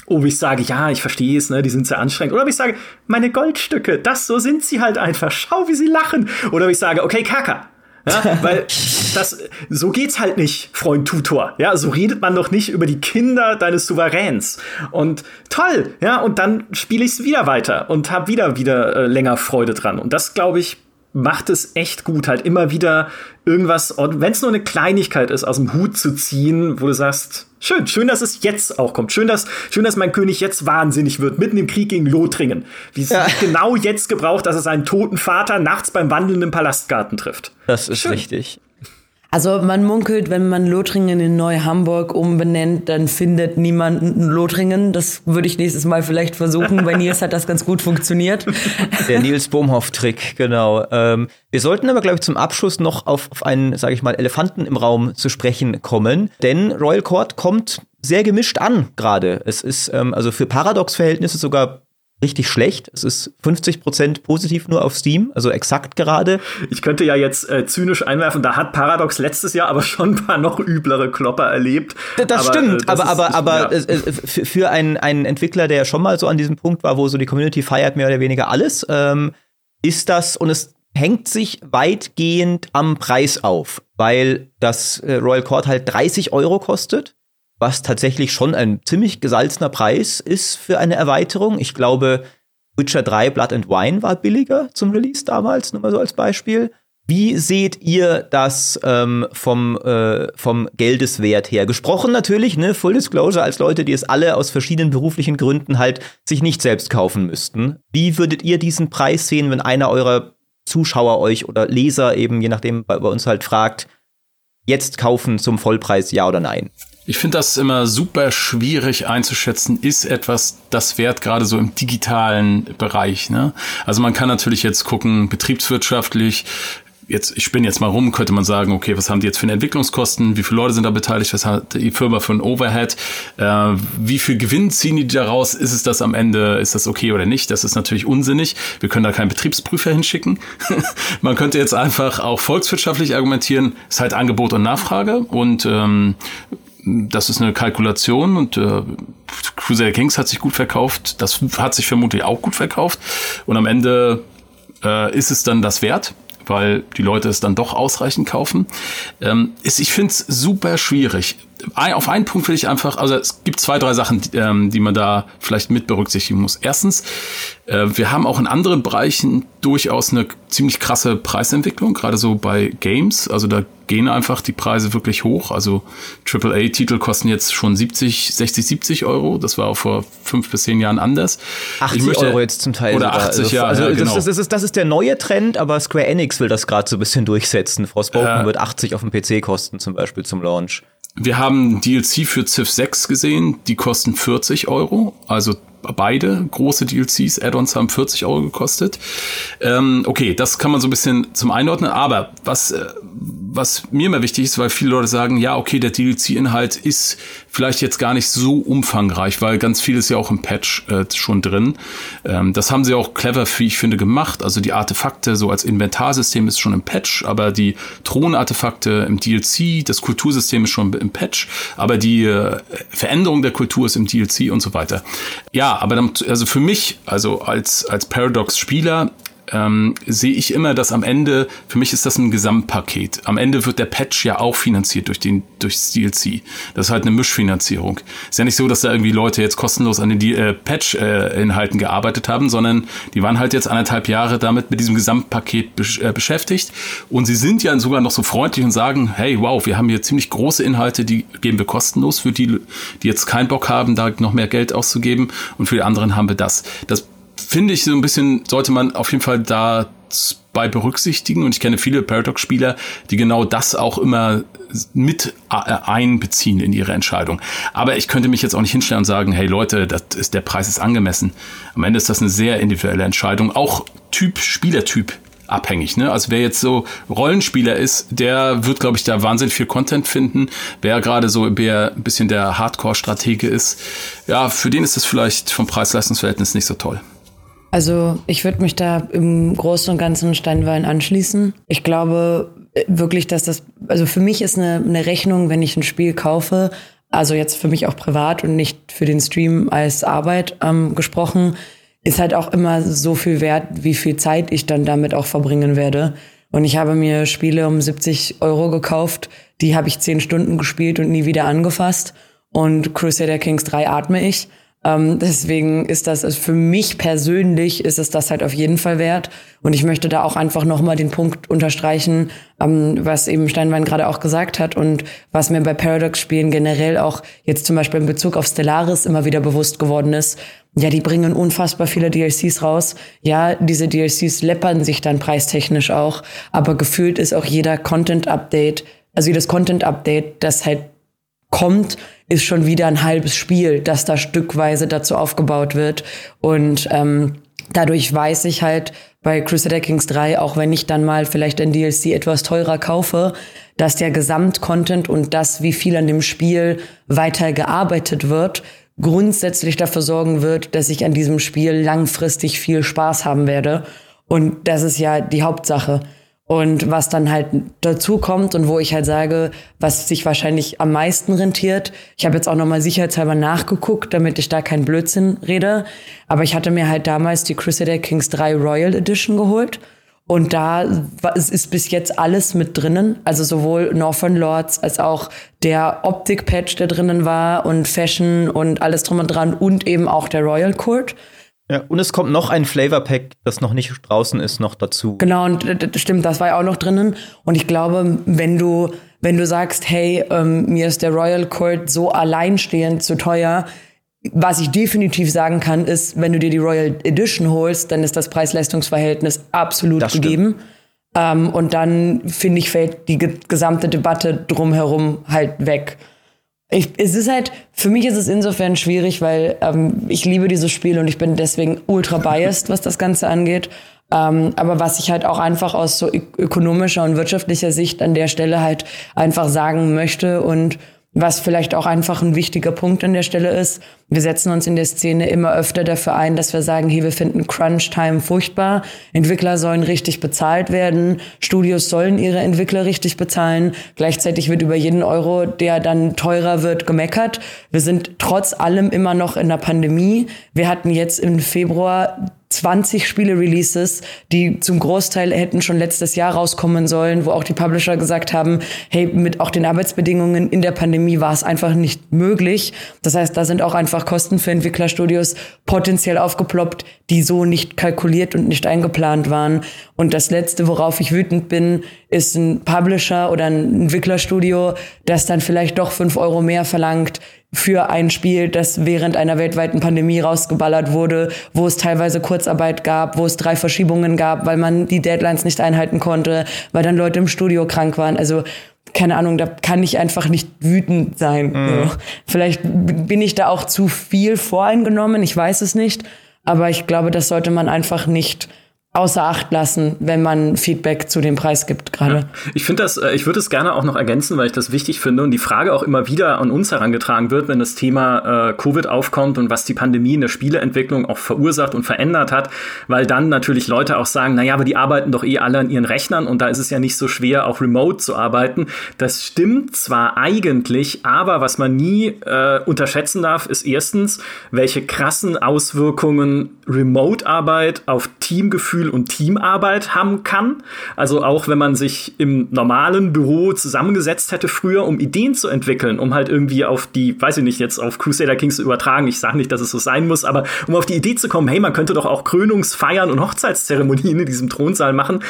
Ob ich sage, ja, ich verstehe es, ne, die sind sehr anstrengend. Oder ob ich sage, meine Goldstücke, das, so sind sie halt einfach. Schau, wie sie lachen. Oder ob ich sage, okay, Kaka, ja, weil das, so geht's halt nicht, Freund Tutor. Ja, so redet man doch nicht über die Kinder deines Souveräns. Und toll, ja, und dann spiele ich es wieder weiter und habe wieder wieder äh, länger Freude dran. Und das, glaube ich, macht es echt gut, halt immer wieder irgendwas, wenn es nur eine Kleinigkeit ist, aus dem Hut zu ziehen, wo du sagst, schön, schön, dass es jetzt auch kommt. Schön, dass, schön, dass mein König jetzt wahnsinnig wird, mitten im Krieg gegen Lothringen. Wie es ja. genau jetzt gebraucht, dass er seinen toten Vater nachts beim Wandeln im Palastgarten trifft. Das ist schön. richtig. Also man munkelt, wenn man Lothringen in Neu-Hamburg umbenennt, dann findet niemand Lothringen. Das würde ich nächstes Mal vielleicht versuchen. Bei Nils hat das ganz gut funktioniert. Der Nils Bohmhoff-Trick, genau. Ähm, wir sollten aber, glaube ich, zum Abschluss noch auf, auf einen, sage ich mal, Elefanten im Raum zu sprechen kommen. Denn Royal Court kommt sehr gemischt an gerade. Es ist ähm, also für Paradox-Verhältnisse sogar richtig schlecht. Es ist 50% positiv nur auf Steam, also exakt gerade. Ich könnte ja jetzt äh, zynisch einwerfen, da hat Paradox letztes Jahr aber schon ein paar noch üblere Klopper erlebt. Das aber, stimmt, äh, das aber, aber, aber ja. äh, für, für einen, einen Entwickler, der schon mal so an diesem Punkt war, wo so die Community feiert mehr oder weniger alles, ähm, ist das und es hängt sich weitgehend am Preis auf, weil das äh, Royal Court halt 30 Euro kostet was tatsächlich schon ein ziemlich gesalzener Preis ist für eine Erweiterung. Ich glaube, Witcher 3 Blood and Wine war billiger zum Release damals, nur mal so als Beispiel. Wie seht ihr das ähm, vom, äh, vom Geldeswert her? Gesprochen natürlich, ne, Full Disclosure, als Leute, die es alle aus verschiedenen beruflichen Gründen halt sich nicht selbst kaufen müssten. Wie würdet ihr diesen Preis sehen, wenn einer eurer Zuschauer euch oder Leser eben, je nachdem, bei, bei uns halt fragt, jetzt kaufen zum Vollpreis, ja oder nein? Ich finde das immer super schwierig einzuschätzen. Ist etwas das wert, gerade so im digitalen Bereich? Ne? Also man kann natürlich jetzt gucken, betriebswirtschaftlich, jetzt, ich spinne jetzt mal rum, könnte man sagen, okay, was haben die jetzt für Entwicklungskosten? Wie viele Leute sind da beteiligt? Was hat die Firma für ein Overhead? Äh, wie viel Gewinn ziehen die daraus? Ist es das am Ende, ist das okay oder nicht? Das ist natürlich unsinnig. Wir können da keinen Betriebsprüfer hinschicken. man könnte jetzt einfach auch volkswirtschaftlich argumentieren, es ist halt Angebot und Nachfrage und ähm, das ist eine Kalkulation und äh, Crusader Kings hat sich gut verkauft, das hat sich vermutlich auch gut verkauft und am Ende äh, ist es dann das wert weil die Leute es dann doch ausreichend kaufen. Ähm, ist, ich finde es super schwierig. Auf einen Punkt will ich einfach, also es gibt zwei, drei Sachen, die, ähm, die man da vielleicht mit berücksichtigen muss. Erstens, äh, wir haben auch in anderen Bereichen durchaus eine ziemlich krasse Preisentwicklung, gerade so bei Games. Also da gehen einfach die Preise wirklich hoch. Also AAA-Titel kosten jetzt schon 70, 60, 70 Euro. Das war auch vor fünf bis zehn Jahren anders. 80 möchte, Euro jetzt zum Teil. Oder sogar. 80, also, ja. Also ja, genau. das, das, ist, das ist der neue Trend, aber Square Enix will das gerade so ein bisschen durchsetzen. Forspoken äh, wird 80 auf dem PC kosten, zum Beispiel zum Launch. Wir haben DLC für Civ 6 gesehen, die kosten 40 Euro, also beide große DLCs, Add-ons haben 40 Euro gekostet. Ähm, okay, das kann man so ein bisschen zum Einordnen, aber was, äh, was mir immer wichtig ist, weil viele Leute sagen, ja, okay, der DLC-Inhalt ist vielleicht jetzt gar nicht so umfangreich, weil ganz viel ist ja auch im Patch äh, schon drin. Ähm, das haben sie auch clever, wie ich finde, gemacht. Also die Artefakte so als Inventarsystem ist schon im Patch, aber die Thronartefakte im DLC, das Kultursystem ist schon im Patch, aber die äh, Veränderung der Kultur ist im DLC und so weiter. Ja, aber dann, also für mich, also als, als Paradox-Spieler, ähm, sehe ich immer, dass am Ende, für mich ist das ein Gesamtpaket. Am Ende wird der Patch ja auch finanziert durch den, durchs DLC. Das ist halt eine Mischfinanzierung. Ist ja nicht so, dass da irgendwie Leute jetzt kostenlos an den äh, Patch-Inhalten äh, gearbeitet haben, sondern die waren halt jetzt anderthalb Jahre damit mit diesem Gesamtpaket besch äh, beschäftigt. Und sie sind ja sogar noch so freundlich und sagen, hey, wow, wir haben hier ziemlich große Inhalte, die geben wir kostenlos für die, die jetzt keinen Bock haben, da noch mehr Geld auszugeben. Und für die anderen haben wir das. Das finde ich so ein bisschen, sollte man auf jeden Fall da bei berücksichtigen und ich kenne viele Paradox-Spieler, die genau das auch immer mit äh, einbeziehen in ihre Entscheidung. Aber ich könnte mich jetzt auch nicht hinstellen und sagen, hey Leute, das ist, der Preis ist angemessen. Am Ende ist das eine sehr individuelle Entscheidung, auch Typ, Spielertyp abhängig. Ne? Also wer jetzt so Rollenspieler ist, der wird, glaube ich, da wahnsinnig viel Content finden. Wer gerade so ein bisschen der Hardcore-Stratege ist, ja, für den ist das vielleicht vom Preis-Leistungs-Verhältnis nicht so toll. Also ich würde mich da im Großen und Ganzen Steinwein anschließen. Ich glaube äh, wirklich, dass das, also für mich ist eine, eine Rechnung, wenn ich ein Spiel kaufe, also jetzt für mich auch privat und nicht für den Stream als Arbeit ähm, gesprochen, ist halt auch immer so viel wert, wie viel Zeit ich dann damit auch verbringen werde. Und ich habe mir Spiele um 70 Euro gekauft, die habe ich zehn Stunden gespielt und nie wieder angefasst. Und Crusader Kings 3 atme ich. Ähm, deswegen ist das also für mich persönlich ist es das halt auf jeden Fall wert. Und ich möchte da auch einfach nochmal den Punkt unterstreichen, ähm, was eben Steinwein gerade auch gesagt hat und was mir bei Paradox-Spielen generell auch jetzt zum Beispiel in Bezug auf Stellaris immer wieder bewusst geworden ist. Ja, die bringen unfassbar viele DLCs raus. Ja, diese DLCs läppern sich dann preistechnisch auch, aber gefühlt ist auch jeder Content-Update, also jedes Content-Update, das halt kommt, ist schon wieder ein halbes Spiel, das da stückweise dazu aufgebaut wird. Und ähm, dadurch weiß ich halt bei Crusader Kings 3, auch wenn ich dann mal vielleicht ein DLC etwas teurer kaufe, dass der Gesamtcontent und das, wie viel an dem Spiel weiter gearbeitet wird, grundsätzlich dafür sorgen wird, dass ich an diesem Spiel langfristig viel Spaß haben werde. Und das ist ja die Hauptsache. Und was dann halt dazu kommt und wo ich halt sage, was sich wahrscheinlich am meisten rentiert. Ich habe jetzt auch nochmal sicherheitshalber nachgeguckt, damit ich da keinen Blödsinn rede. Aber ich hatte mir halt damals die Crusader Kings 3 Royal Edition geholt. Und da ist bis jetzt alles mit drinnen. Also sowohl Northern Lords als auch der Optik-Patch, der drinnen war und Fashion und alles drum und dran und eben auch der Royal Court. Ja, und es kommt noch ein Flavor Pack, das noch nicht draußen ist, noch dazu. Genau, und das stimmt, das war ja auch noch drinnen. Und ich glaube, wenn du, wenn du sagst, hey, ähm, mir ist der Royal Court so alleinstehend zu teuer, was ich definitiv sagen kann, ist, wenn du dir die Royal Edition holst, dann ist das Preis-Leistungs-Verhältnis absolut das gegeben. Ähm, und dann, finde ich, fällt die gesamte Debatte drumherum halt weg. Ich, es ist halt, für mich ist es insofern schwierig, weil ähm, ich liebe dieses Spiel und ich bin deswegen ultra biased, was das Ganze angeht. Ähm, aber was ich halt auch einfach aus so ökonomischer und wirtschaftlicher Sicht an der Stelle halt einfach sagen möchte und was vielleicht auch einfach ein wichtiger Punkt an der Stelle ist. Wir setzen uns in der Szene immer öfter dafür ein, dass wir sagen, hey, wir finden Crunch-Time furchtbar. Entwickler sollen richtig bezahlt werden. Studios sollen ihre Entwickler richtig bezahlen. Gleichzeitig wird über jeden Euro, der dann teurer wird, gemeckert. Wir sind trotz allem immer noch in der Pandemie. Wir hatten jetzt im Februar 20 Spiele-Releases, die zum Großteil hätten schon letztes Jahr rauskommen sollen, wo auch die Publisher gesagt haben, hey, mit auch den Arbeitsbedingungen in der Pandemie war es einfach nicht möglich. Das heißt, da sind auch einfach Kosten für Entwicklerstudios potenziell aufgeploppt, die so nicht kalkuliert und nicht eingeplant waren. Und das Letzte, worauf ich wütend bin, ist ein Publisher oder ein Entwicklerstudio, das dann vielleicht doch fünf Euro mehr verlangt, für ein Spiel, das während einer weltweiten Pandemie rausgeballert wurde, wo es teilweise Kurzarbeit gab, wo es drei Verschiebungen gab, weil man die Deadlines nicht einhalten konnte, weil dann Leute im Studio krank waren. Also keine Ahnung, da kann ich einfach nicht wütend sein. Mhm. Vielleicht bin ich da auch zu viel voreingenommen, ich weiß es nicht. Aber ich glaube, das sollte man einfach nicht außer Acht lassen, wenn man Feedback zu dem Preis gibt gerade. Ja. Ich finde das, äh, ich würde es gerne auch noch ergänzen, weil ich das wichtig finde und die Frage auch immer wieder an uns herangetragen wird, wenn das Thema äh, Covid aufkommt und was die Pandemie in der Spieleentwicklung auch verursacht und verändert hat, weil dann natürlich Leute auch sagen, naja, aber die arbeiten doch eh alle an ihren Rechnern und da ist es ja nicht so schwer, auch remote zu arbeiten. Das stimmt zwar eigentlich, aber was man nie äh, unterschätzen darf, ist erstens, welche krassen Auswirkungen Remote-Arbeit auf Teamgefühl Teamgefühl und Teamarbeit haben kann. Also auch wenn man sich im normalen Büro zusammengesetzt hätte früher, um Ideen zu entwickeln, um halt irgendwie auf die, weiß ich nicht, jetzt auf Crusader Kings zu übertragen. Ich sage nicht, dass es so sein muss, aber um auf die Idee zu kommen, hey, man könnte doch auch Krönungsfeiern und Hochzeitszeremonien in diesem Thronsaal machen.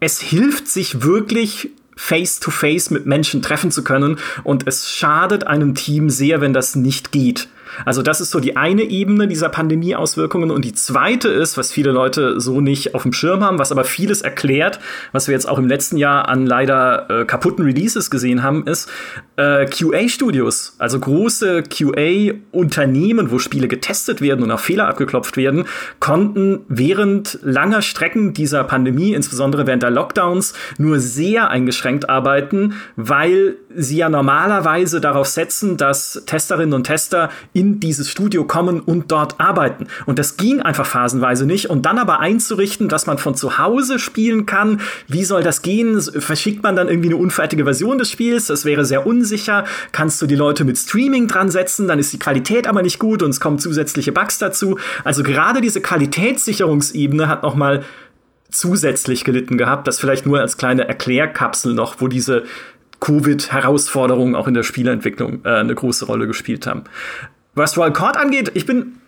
Es hilft sich wirklich face to face mit Menschen treffen zu können und es schadet einem Team sehr, wenn das nicht geht. Also das ist so die eine Ebene dieser Pandemie-Auswirkungen. Und die zweite ist, was viele Leute so nicht auf dem Schirm haben, was aber vieles erklärt, was wir jetzt auch im letzten Jahr an leider äh, kaputten Releases gesehen haben, ist äh, QA-Studios, also große QA-Unternehmen, wo Spiele getestet werden und auf Fehler abgeklopft werden, konnten während langer Strecken dieser Pandemie, insbesondere während der Lockdowns, nur sehr eingeschränkt arbeiten, weil sie ja normalerweise darauf setzen, dass Testerinnen und Tester in dieses Studio kommen und dort arbeiten. Und das ging einfach phasenweise nicht. Und dann aber einzurichten, dass man von zu Hause spielen kann, wie soll das gehen? Verschickt man dann irgendwie eine unfertige Version des Spiels? Das wäre sehr unsicher. Kannst du die Leute mit Streaming dran setzen? Dann ist die Qualität aber nicht gut und es kommen zusätzliche Bugs dazu. Also gerade diese Qualitätssicherungsebene hat noch mal zusätzlich gelitten gehabt. Das vielleicht nur als kleine Erklärkapsel noch, wo diese Covid-Herausforderungen auch in der Spieleentwicklung äh, eine große Rolle gespielt haben. Was Royal Court angeht, ich bin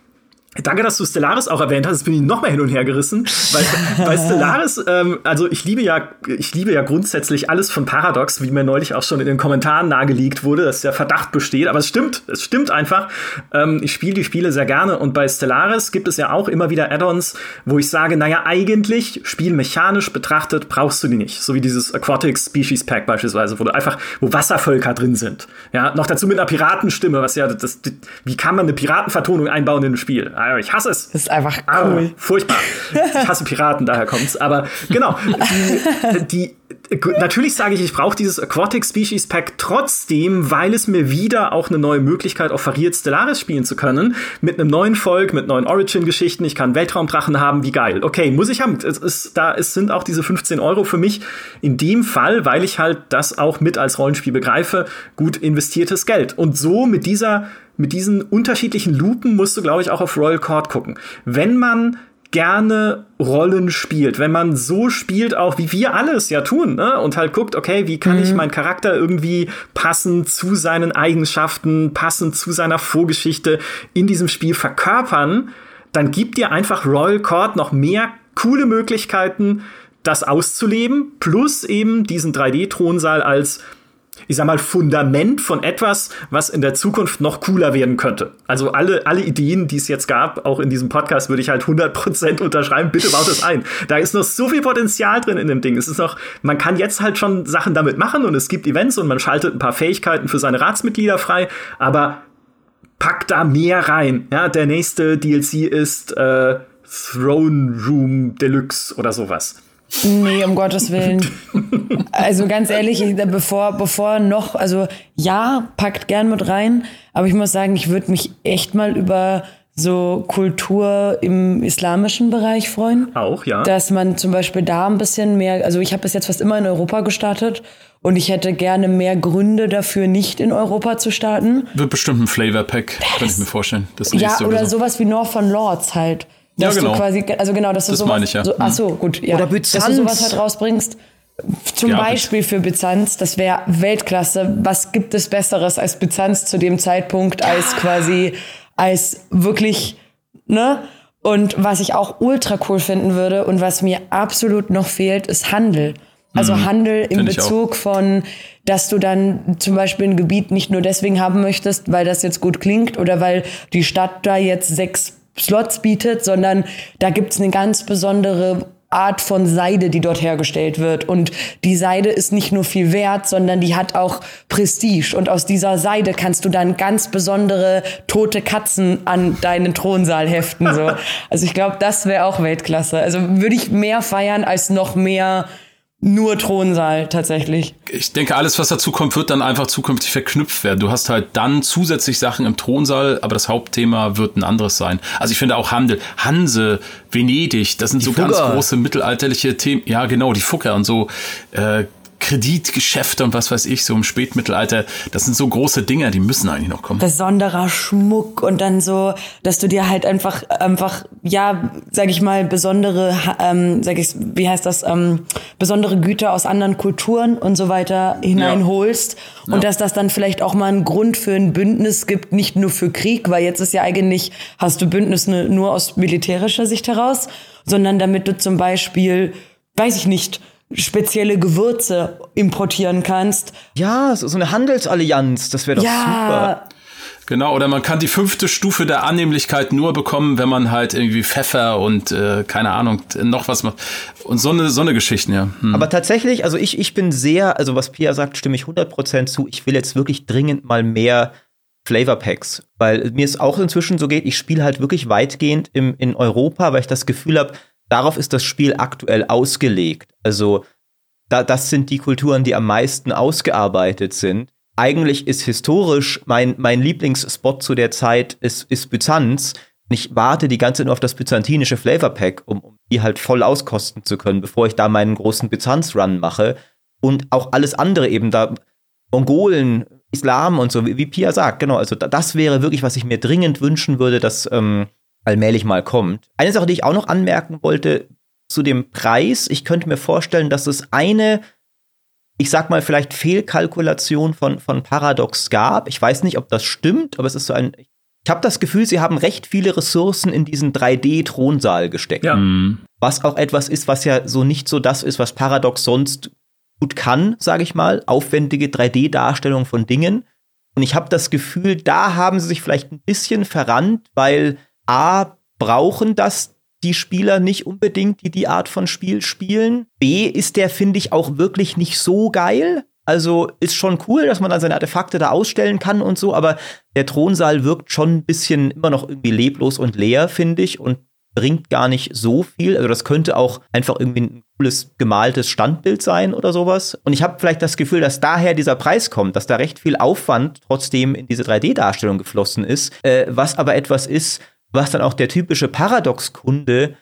Danke, dass du Stellaris auch erwähnt hast. Jetzt bin ich noch mehr hin und her gerissen, weil, weil Stellaris, ähm, also ich liebe ja, ich liebe ja grundsätzlich alles von Paradox, wie mir neulich auch schon in den Kommentaren nahegelegt wurde, dass der Verdacht besteht. Aber es stimmt, es stimmt einfach. Ähm, ich spiele die Spiele sehr gerne und bei Stellaris gibt es ja auch immer wieder Add-ons, wo ich sage, naja, eigentlich spielmechanisch betrachtet brauchst du die nicht, so wie dieses Aquatic Species Pack beispielsweise, wo du einfach, wo Wasservölker drin sind. Ja, noch dazu mit einer Piratenstimme, was ja, das wie kann man eine Piratenvertonung einbauen in ein Spiel? Ich hasse es. Das ist einfach ah, cool. Ah, furchtbar. Ich hasse Piraten, daher kommt's. Aber genau, die, die natürlich sage ich, ich brauche dieses Aquatic Species Pack trotzdem, weil es mir wieder auch eine neue Möglichkeit offeriert, Stellaris spielen zu können. Mit einem neuen Volk, mit neuen Origin-Geschichten. Ich kann Weltraumdrachen haben, wie geil. Okay, muss ich haben. Es ist, da es sind auch diese 15 Euro für mich in dem Fall, weil ich halt das auch mit als Rollenspiel begreife, gut investiertes Geld. Und so mit dieser mit diesen unterschiedlichen Lupen musst du, glaube ich, auch auf Royal Court gucken. Wenn man gerne Rollen spielt, wenn man so spielt, auch wie wir alles ja tun, ne? und halt guckt, okay, wie kann mhm. ich meinen Charakter irgendwie passend zu seinen Eigenschaften, passend zu seiner Vorgeschichte in diesem Spiel verkörpern, dann gibt dir einfach Royal Court noch mehr coole Möglichkeiten, das auszuleben, plus eben diesen 3D-Thronsaal als ich sag mal, Fundament von etwas, was in der Zukunft noch cooler werden könnte. Also alle, alle Ideen, die es jetzt gab, auch in diesem Podcast, würde ich halt 100% unterschreiben. Bitte baut es ein. Da ist noch so viel Potenzial drin in dem Ding. Es ist noch, man kann jetzt halt schon Sachen damit machen und es gibt Events und man schaltet ein paar Fähigkeiten für seine Ratsmitglieder frei, aber packt da mehr rein. Ja, der nächste DLC ist äh, Throne Room Deluxe oder sowas. Nee, um Gottes Willen. Also ganz ehrlich, bevor, bevor noch, also ja, packt gern mit rein, aber ich muss sagen, ich würde mich echt mal über so Kultur im islamischen Bereich freuen. Auch, ja. Dass man zum Beispiel da ein bisschen mehr, also ich habe bis jetzt fast immer in Europa gestartet und ich hätte gerne mehr Gründe dafür, nicht in Europa zu starten. Wird bestimmt ein Flavor Pack, kann ich mir vorstellen. Das ja, oder, oder so. sowas wie North von Lords halt. Dass ja, genau. du quasi, also genau, dass du das sowas, meine ich, ja. So, ach so, gut, ja. Oder Byzanz. Dass du sowas halt rausbringst. Zum ja, Beispiel für Byzanz, das wäre Weltklasse. Was gibt es Besseres als Byzanz zu dem Zeitpunkt, als quasi, als wirklich, ne? Und was ich auch ultra cool finden würde und was mir absolut noch fehlt, ist Handel. Also mhm. Handel im Bezug von, dass du dann zum Beispiel ein Gebiet nicht nur deswegen haben möchtest, weil das jetzt gut klingt oder weil die Stadt da jetzt sechs Slots bietet, sondern da gibt's eine ganz besondere Art von Seide, die dort hergestellt wird. Und die Seide ist nicht nur viel wert, sondern die hat auch Prestige. Und aus dieser Seide kannst du dann ganz besondere tote Katzen an deinen Thronsaal heften. So. Also ich glaube, das wäre auch Weltklasse. Also würde ich mehr feiern als noch mehr nur Thronsaal tatsächlich. Ich denke, alles, was dazu kommt, wird dann einfach zukünftig verknüpft werden. Du hast halt dann zusätzlich Sachen im Thronsaal, aber das Hauptthema wird ein anderes sein. Also ich finde auch Handel, Hanse, Venedig, das sind die so Fugger. ganz große mittelalterliche Themen. Ja, genau, die Fucker und so. Äh, Kreditgeschäfte und was weiß ich, so im Spätmittelalter, das sind so große Dinger, die müssen eigentlich noch kommen. Besonderer Schmuck und dann so, dass du dir halt einfach, einfach, ja, sag ich mal, besondere, ähm, sag ich, wie heißt das, ähm, besondere Güter aus anderen Kulturen und so weiter hineinholst. Ja. Und ja. dass das dann vielleicht auch mal einen Grund für ein Bündnis gibt, nicht nur für Krieg, weil jetzt ist ja eigentlich, hast du Bündnisse nur aus militärischer Sicht heraus, sondern damit du zum Beispiel, weiß ich nicht, spezielle Gewürze importieren kannst. Ja, so eine Handelsallianz, das wäre doch ja. super. Genau, oder man kann die fünfte Stufe der Annehmlichkeit nur bekommen, wenn man halt irgendwie Pfeffer und äh, keine Ahnung, noch was macht. Und so eine, so eine Geschichten, ja. Hm. Aber tatsächlich, also ich, ich bin sehr, also was Pia sagt, stimme ich 100% zu. Ich will jetzt wirklich dringend mal mehr Flavor Packs, weil mir es auch inzwischen so geht, ich spiele halt wirklich weitgehend im, in Europa, weil ich das Gefühl habe, darauf ist das Spiel aktuell ausgelegt. Also da, das sind die Kulturen, die am meisten ausgearbeitet sind. Eigentlich ist historisch mein, mein Lieblingsspot zu der Zeit ist, ist Byzanz. Ich warte die ganze Zeit nur auf das byzantinische Flavor Pack, um, um die halt voll auskosten zu können, bevor ich da meinen großen Byzanz-Run mache. Und auch alles andere eben da, Mongolen, Islam und so, wie, wie Pia sagt, genau. Also das wäre wirklich, was ich mir dringend wünschen würde, dass ähm, allmählich mal kommt. Eine Sache, die ich auch noch anmerken wollte zu dem Preis. Ich könnte mir vorstellen, dass es eine, ich sag mal, vielleicht Fehlkalkulation von, von Paradox gab. Ich weiß nicht, ob das stimmt, aber es ist so ein. Ich habe das Gefühl, sie haben recht viele Ressourcen in diesen 3D-Thronsaal gesteckt. Ja. Mhm. Was auch etwas ist, was ja so nicht so das ist, was Paradox sonst gut kann, sage ich mal. Aufwendige 3D-Darstellung von Dingen. Und ich habe das Gefühl, da haben sie sich vielleicht ein bisschen verrannt, weil A, brauchen das die Spieler nicht unbedingt, die die Art von Spiel spielen. B, ist der, finde ich, auch wirklich nicht so geil. Also ist schon cool, dass man dann seine Artefakte da ausstellen kann und so, aber der Thronsaal wirkt schon ein bisschen immer noch irgendwie leblos und leer, finde ich, und bringt gar nicht so viel. Also das könnte auch einfach irgendwie ein cooles gemaltes Standbild sein oder sowas. Und ich habe vielleicht das Gefühl, dass daher dieser Preis kommt, dass da recht viel Aufwand trotzdem in diese 3D-Darstellung geflossen ist, äh, was aber etwas ist, was dann auch der typische Paradox-Kunde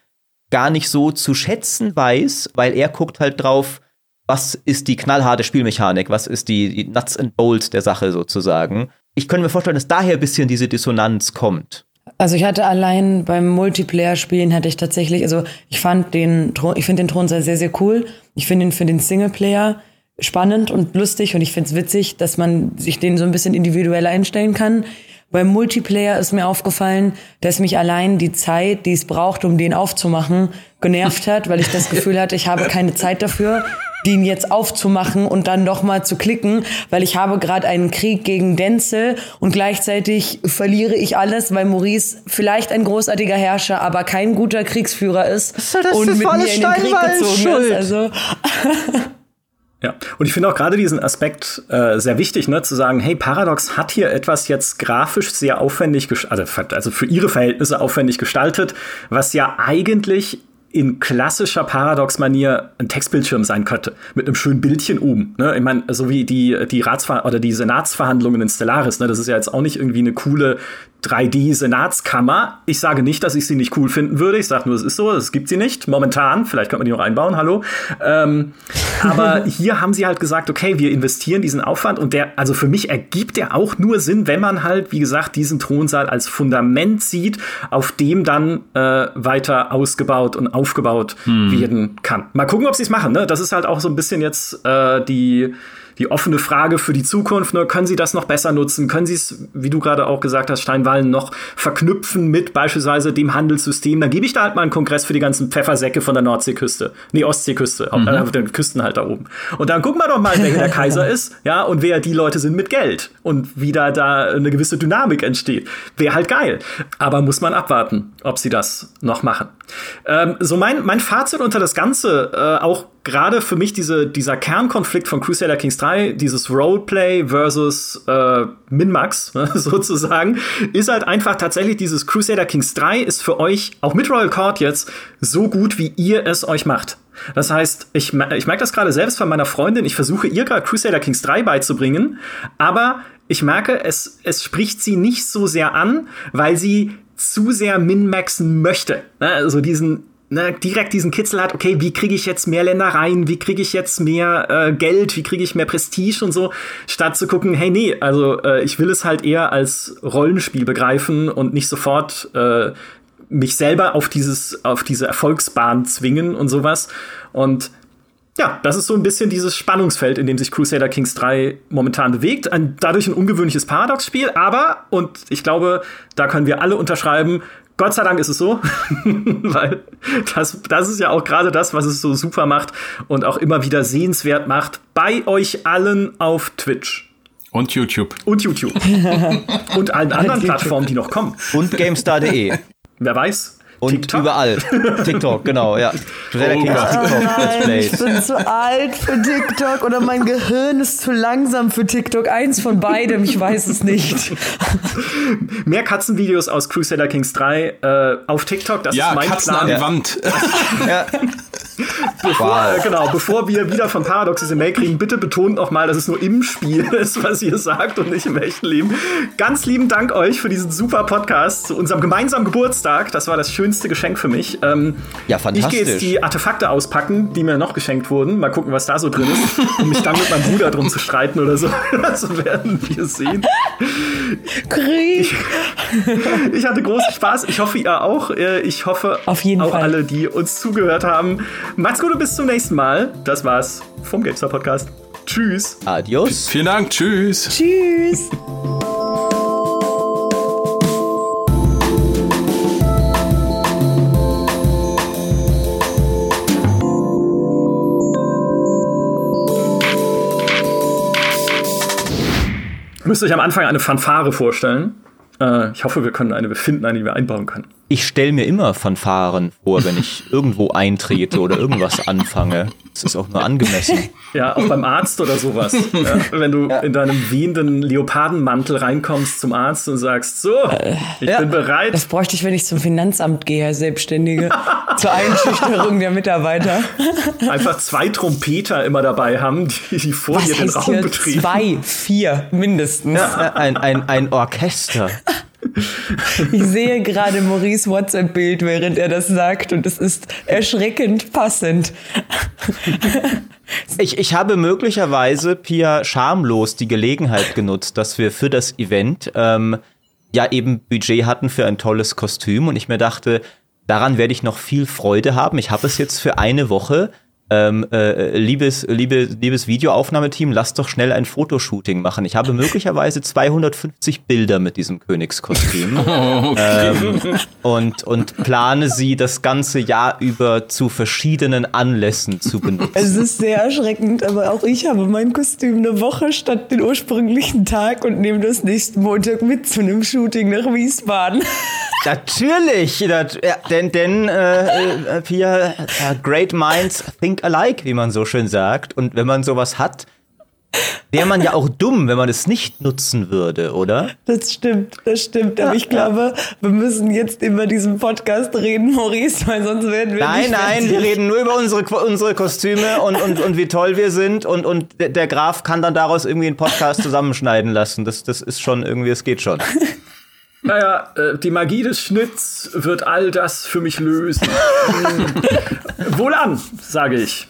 gar nicht so zu schätzen weiß, weil er guckt halt drauf, was ist die knallharte Spielmechanik, was ist die, die Nuts and Bolts der Sache sozusagen. Ich könnte mir vorstellen, dass daher ein bisschen diese Dissonanz kommt. Also ich hatte allein beim Multiplayer-Spielen hatte ich tatsächlich, also ich fand den, ich finde den Thron sehr, sehr cool. Ich finde ihn für den Singleplayer spannend und lustig und ich finde es witzig, dass man sich den so ein bisschen individuell einstellen kann. Beim Multiplayer ist mir aufgefallen, dass mich allein die Zeit, die es braucht, um den aufzumachen, genervt hat, weil ich das Gefühl hatte, ich habe keine Zeit dafür. den jetzt aufzumachen und dann noch mal zu klicken, weil ich habe gerade einen Krieg gegen Denzel und gleichzeitig verliere ich alles, weil Maurice vielleicht ein großartiger Herrscher, aber kein guter Kriegsführer ist ist und ist mit mir in den Krieg gezogen Schuld. ist. Also Ja, und ich finde auch gerade diesen Aspekt äh, sehr wichtig, ne, zu sagen, hey, Paradox hat hier etwas jetzt grafisch sehr aufwendig, also, also für ihre Verhältnisse aufwendig gestaltet, was ja eigentlich in klassischer Paradox-Manier ein Textbildschirm sein könnte, mit einem schönen Bildchen oben. Ne? Ich meine, so wie die, die Ratsver oder die Senatsverhandlungen in Stellaris, ne? das ist ja jetzt auch nicht irgendwie eine coole 3D-Senatskammer. Ich sage nicht, dass ich sie nicht cool finden würde. Ich sage nur, es ist so, es gibt sie nicht. Momentan, vielleicht könnte man die noch einbauen, hallo. Ähm, aber hier haben sie halt gesagt, okay, wir investieren diesen Aufwand und der, also für mich ergibt der auch nur Sinn, wenn man halt, wie gesagt, diesen Thronsaal als Fundament sieht, auf dem dann äh, weiter ausgebaut und aufgebaut werden kann. Mal gucken, ob sie es machen. Ne? Das ist halt auch so ein bisschen jetzt äh, die die offene Frage für die Zukunft, ne, können Sie das noch besser nutzen? Können Sie es, wie du gerade auch gesagt hast, Steinwallen noch verknüpfen mit beispielsweise dem Handelssystem? Dann gebe ich da halt mal einen Kongress für die ganzen Pfeffersäcke von der Nordseeküste. Nee, Ostseeküste, mhm. äh, den Küsten halt da oben. Und dann gucken wir doch mal, wer der Kaiser ist, ja, und wer die Leute sind mit Geld. Und wie da, da eine gewisse Dynamik entsteht. Wäre halt geil. Aber muss man abwarten, ob sie das noch machen. Ähm, so mein, mein Fazit unter das Ganze, äh, auch gerade für mich diese, dieser Kernkonflikt von Crusader Kings 3, dieses Roleplay versus äh, Min-Max ne, sozusagen, ist halt einfach tatsächlich dieses Crusader Kings 3 ist für euch, auch mit Royal Court jetzt, so gut, wie ihr es euch macht. Das heißt, ich, ich merke das gerade selbst von meiner Freundin, ich versuche ihr gerade Crusader Kings 3 beizubringen, aber ich merke, es, es spricht sie nicht so sehr an, weil sie zu sehr min-maxen möchte. Ne? Also diesen ne, direkt diesen Kitzel hat, okay, wie kriege ich jetzt mehr Länder rein, wie kriege ich jetzt mehr äh, Geld, wie kriege ich mehr Prestige und so, statt zu gucken, hey, nee, also äh, ich will es halt eher als Rollenspiel begreifen und nicht sofort äh, mich selber auf dieses, auf diese Erfolgsbahn zwingen und sowas. Und ja, das ist so ein bisschen dieses Spannungsfeld, in dem sich Crusader Kings 3 momentan bewegt. Ein, dadurch ein ungewöhnliches Paradox-Spiel, aber, und ich glaube, da können wir alle unterschreiben, Gott sei Dank ist es so, weil das, das ist ja auch gerade das, was es so super macht und auch immer wieder sehenswert macht bei euch allen auf Twitch. Und YouTube. Und YouTube. und allen anderen Plattformen, die noch kommen. Und GameStar.de. Wer weiß, Und TikTok? überall. TikTok, genau, ja. Crusader Oh Kings. TikTok Let's Nein, ich bin zu alt für TikTok oder mein Gehirn ist zu langsam für TikTok. Eins von beidem, ich weiß es nicht. Mehr Katzenvideos aus Crusader Kings 3 äh, auf TikTok. Das Ja, ist mein Katzen Plan. an die Wand. Ja. Äh, genau, bevor wir wieder von Paradox diese Mail kriegen, bitte betont noch mal, dass es nur im Spiel ist, was ihr sagt und nicht im echten Leben. Ganz lieben Dank euch für diesen super Podcast zu unserem gemeinsamen Geburtstag. Das war das schönste Geschenk für mich. Ähm, Ja, Ich gehe jetzt fantastisch. die Artefakte auspacken, die mir noch geschenkt wurden. Mal gucken, was da so drin ist, um mich dann mit meinem Bruder drum zu streiten oder so. Das werden wir sehen. Krieg. Ich hatte großen Spaß. Ich hoffe, ihr auch. Äh, Ich hoffe, Auf jeden auch Fall. alle, die uns zugehört haben. Macht's gut und bis zum nächsten Mal. Das war's vom GameStar Podcast. Tschüss. Adios. Vielen Dank. Tschüss. Tschüss. Müsst euch am Anfang eine Fanfare vorstellen. Äh, ich hoffe, wir können eine finden, eine, die wir einbauen können. Ich stelle mir immer Fanfaren vor, wenn ich irgendwo eintrete oder irgendwas anfange. Das ist auch nur angemessen. Ja, auch beim Arzt oder sowas. Ja, wenn du in deinem wehenden Leopardenmantel reinkommst zum Arzt und sagst, so, ich ja. bin bereit. Das bräuchte ich, wenn ich zum Finanzamt gehe, als Selbstständige. Zur Einschüchterung der Mitarbeiter. Einfach zwei Trompeter immer dabei haben, die, die vor Was dir den Raum hier betreten. zwei, vier mindestens. Ein, ein, ein Orchester. Ich sehe gerade Maurice WhatsApp-Bild, während er das sagt und es ist erschreckend passend. Ich, ich habe möglicherweise, Pia, schamlos die Gelegenheit genutzt, dass wir für das Event ähm, ja eben Budget hatten für ein tolles Kostüm und ich mir dachte, daran werde ich noch viel Freude haben. Ich habe es jetzt für eine Woche ähm, äh, liebes, liebe, liebes Videoaufnahmeteam, lasst doch schnell ein Fotoshooting machen. Ich habe möglicherweise 250 Bilder mit diesem Königskostüm okay. ähm, und, und plane sie das ganze Jahr über zu verschiedenen Anlässen zu benutzen. Es ist sehr erschreckend, aber auch ich habe mein Kostüm eine Woche statt den ursprünglichen Tag und nehme das nächsten Montag mit zu einem Shooting nach Wiesbaden. Natürlich, das, ja, denn, denn äh, äh, Pia, uh, great minds think alike, wie man so schön sagt. Und wenn man sowas hat, wäre man ja auch dumm, wenn man es nicht nutzen würde, oder? Das stimmt, das stimmt. Aber ich glaube, wir müssen jetzt über diesen Podcast reden, Maurice, weil sonst werden wir nein, nicht Nein, nein, wir reden nur über unsere, unsere Kostüme und, und, und wie toll wir sind. Und, und der Graf kann dann daraus irgendwie einen Podcast zusammenschneiden lassen. Das, das ist schon irgendwie, es geht schon. Naja, äh, die Magie des Schnitts wird all das für mich lösen. Wohlan, sage ich.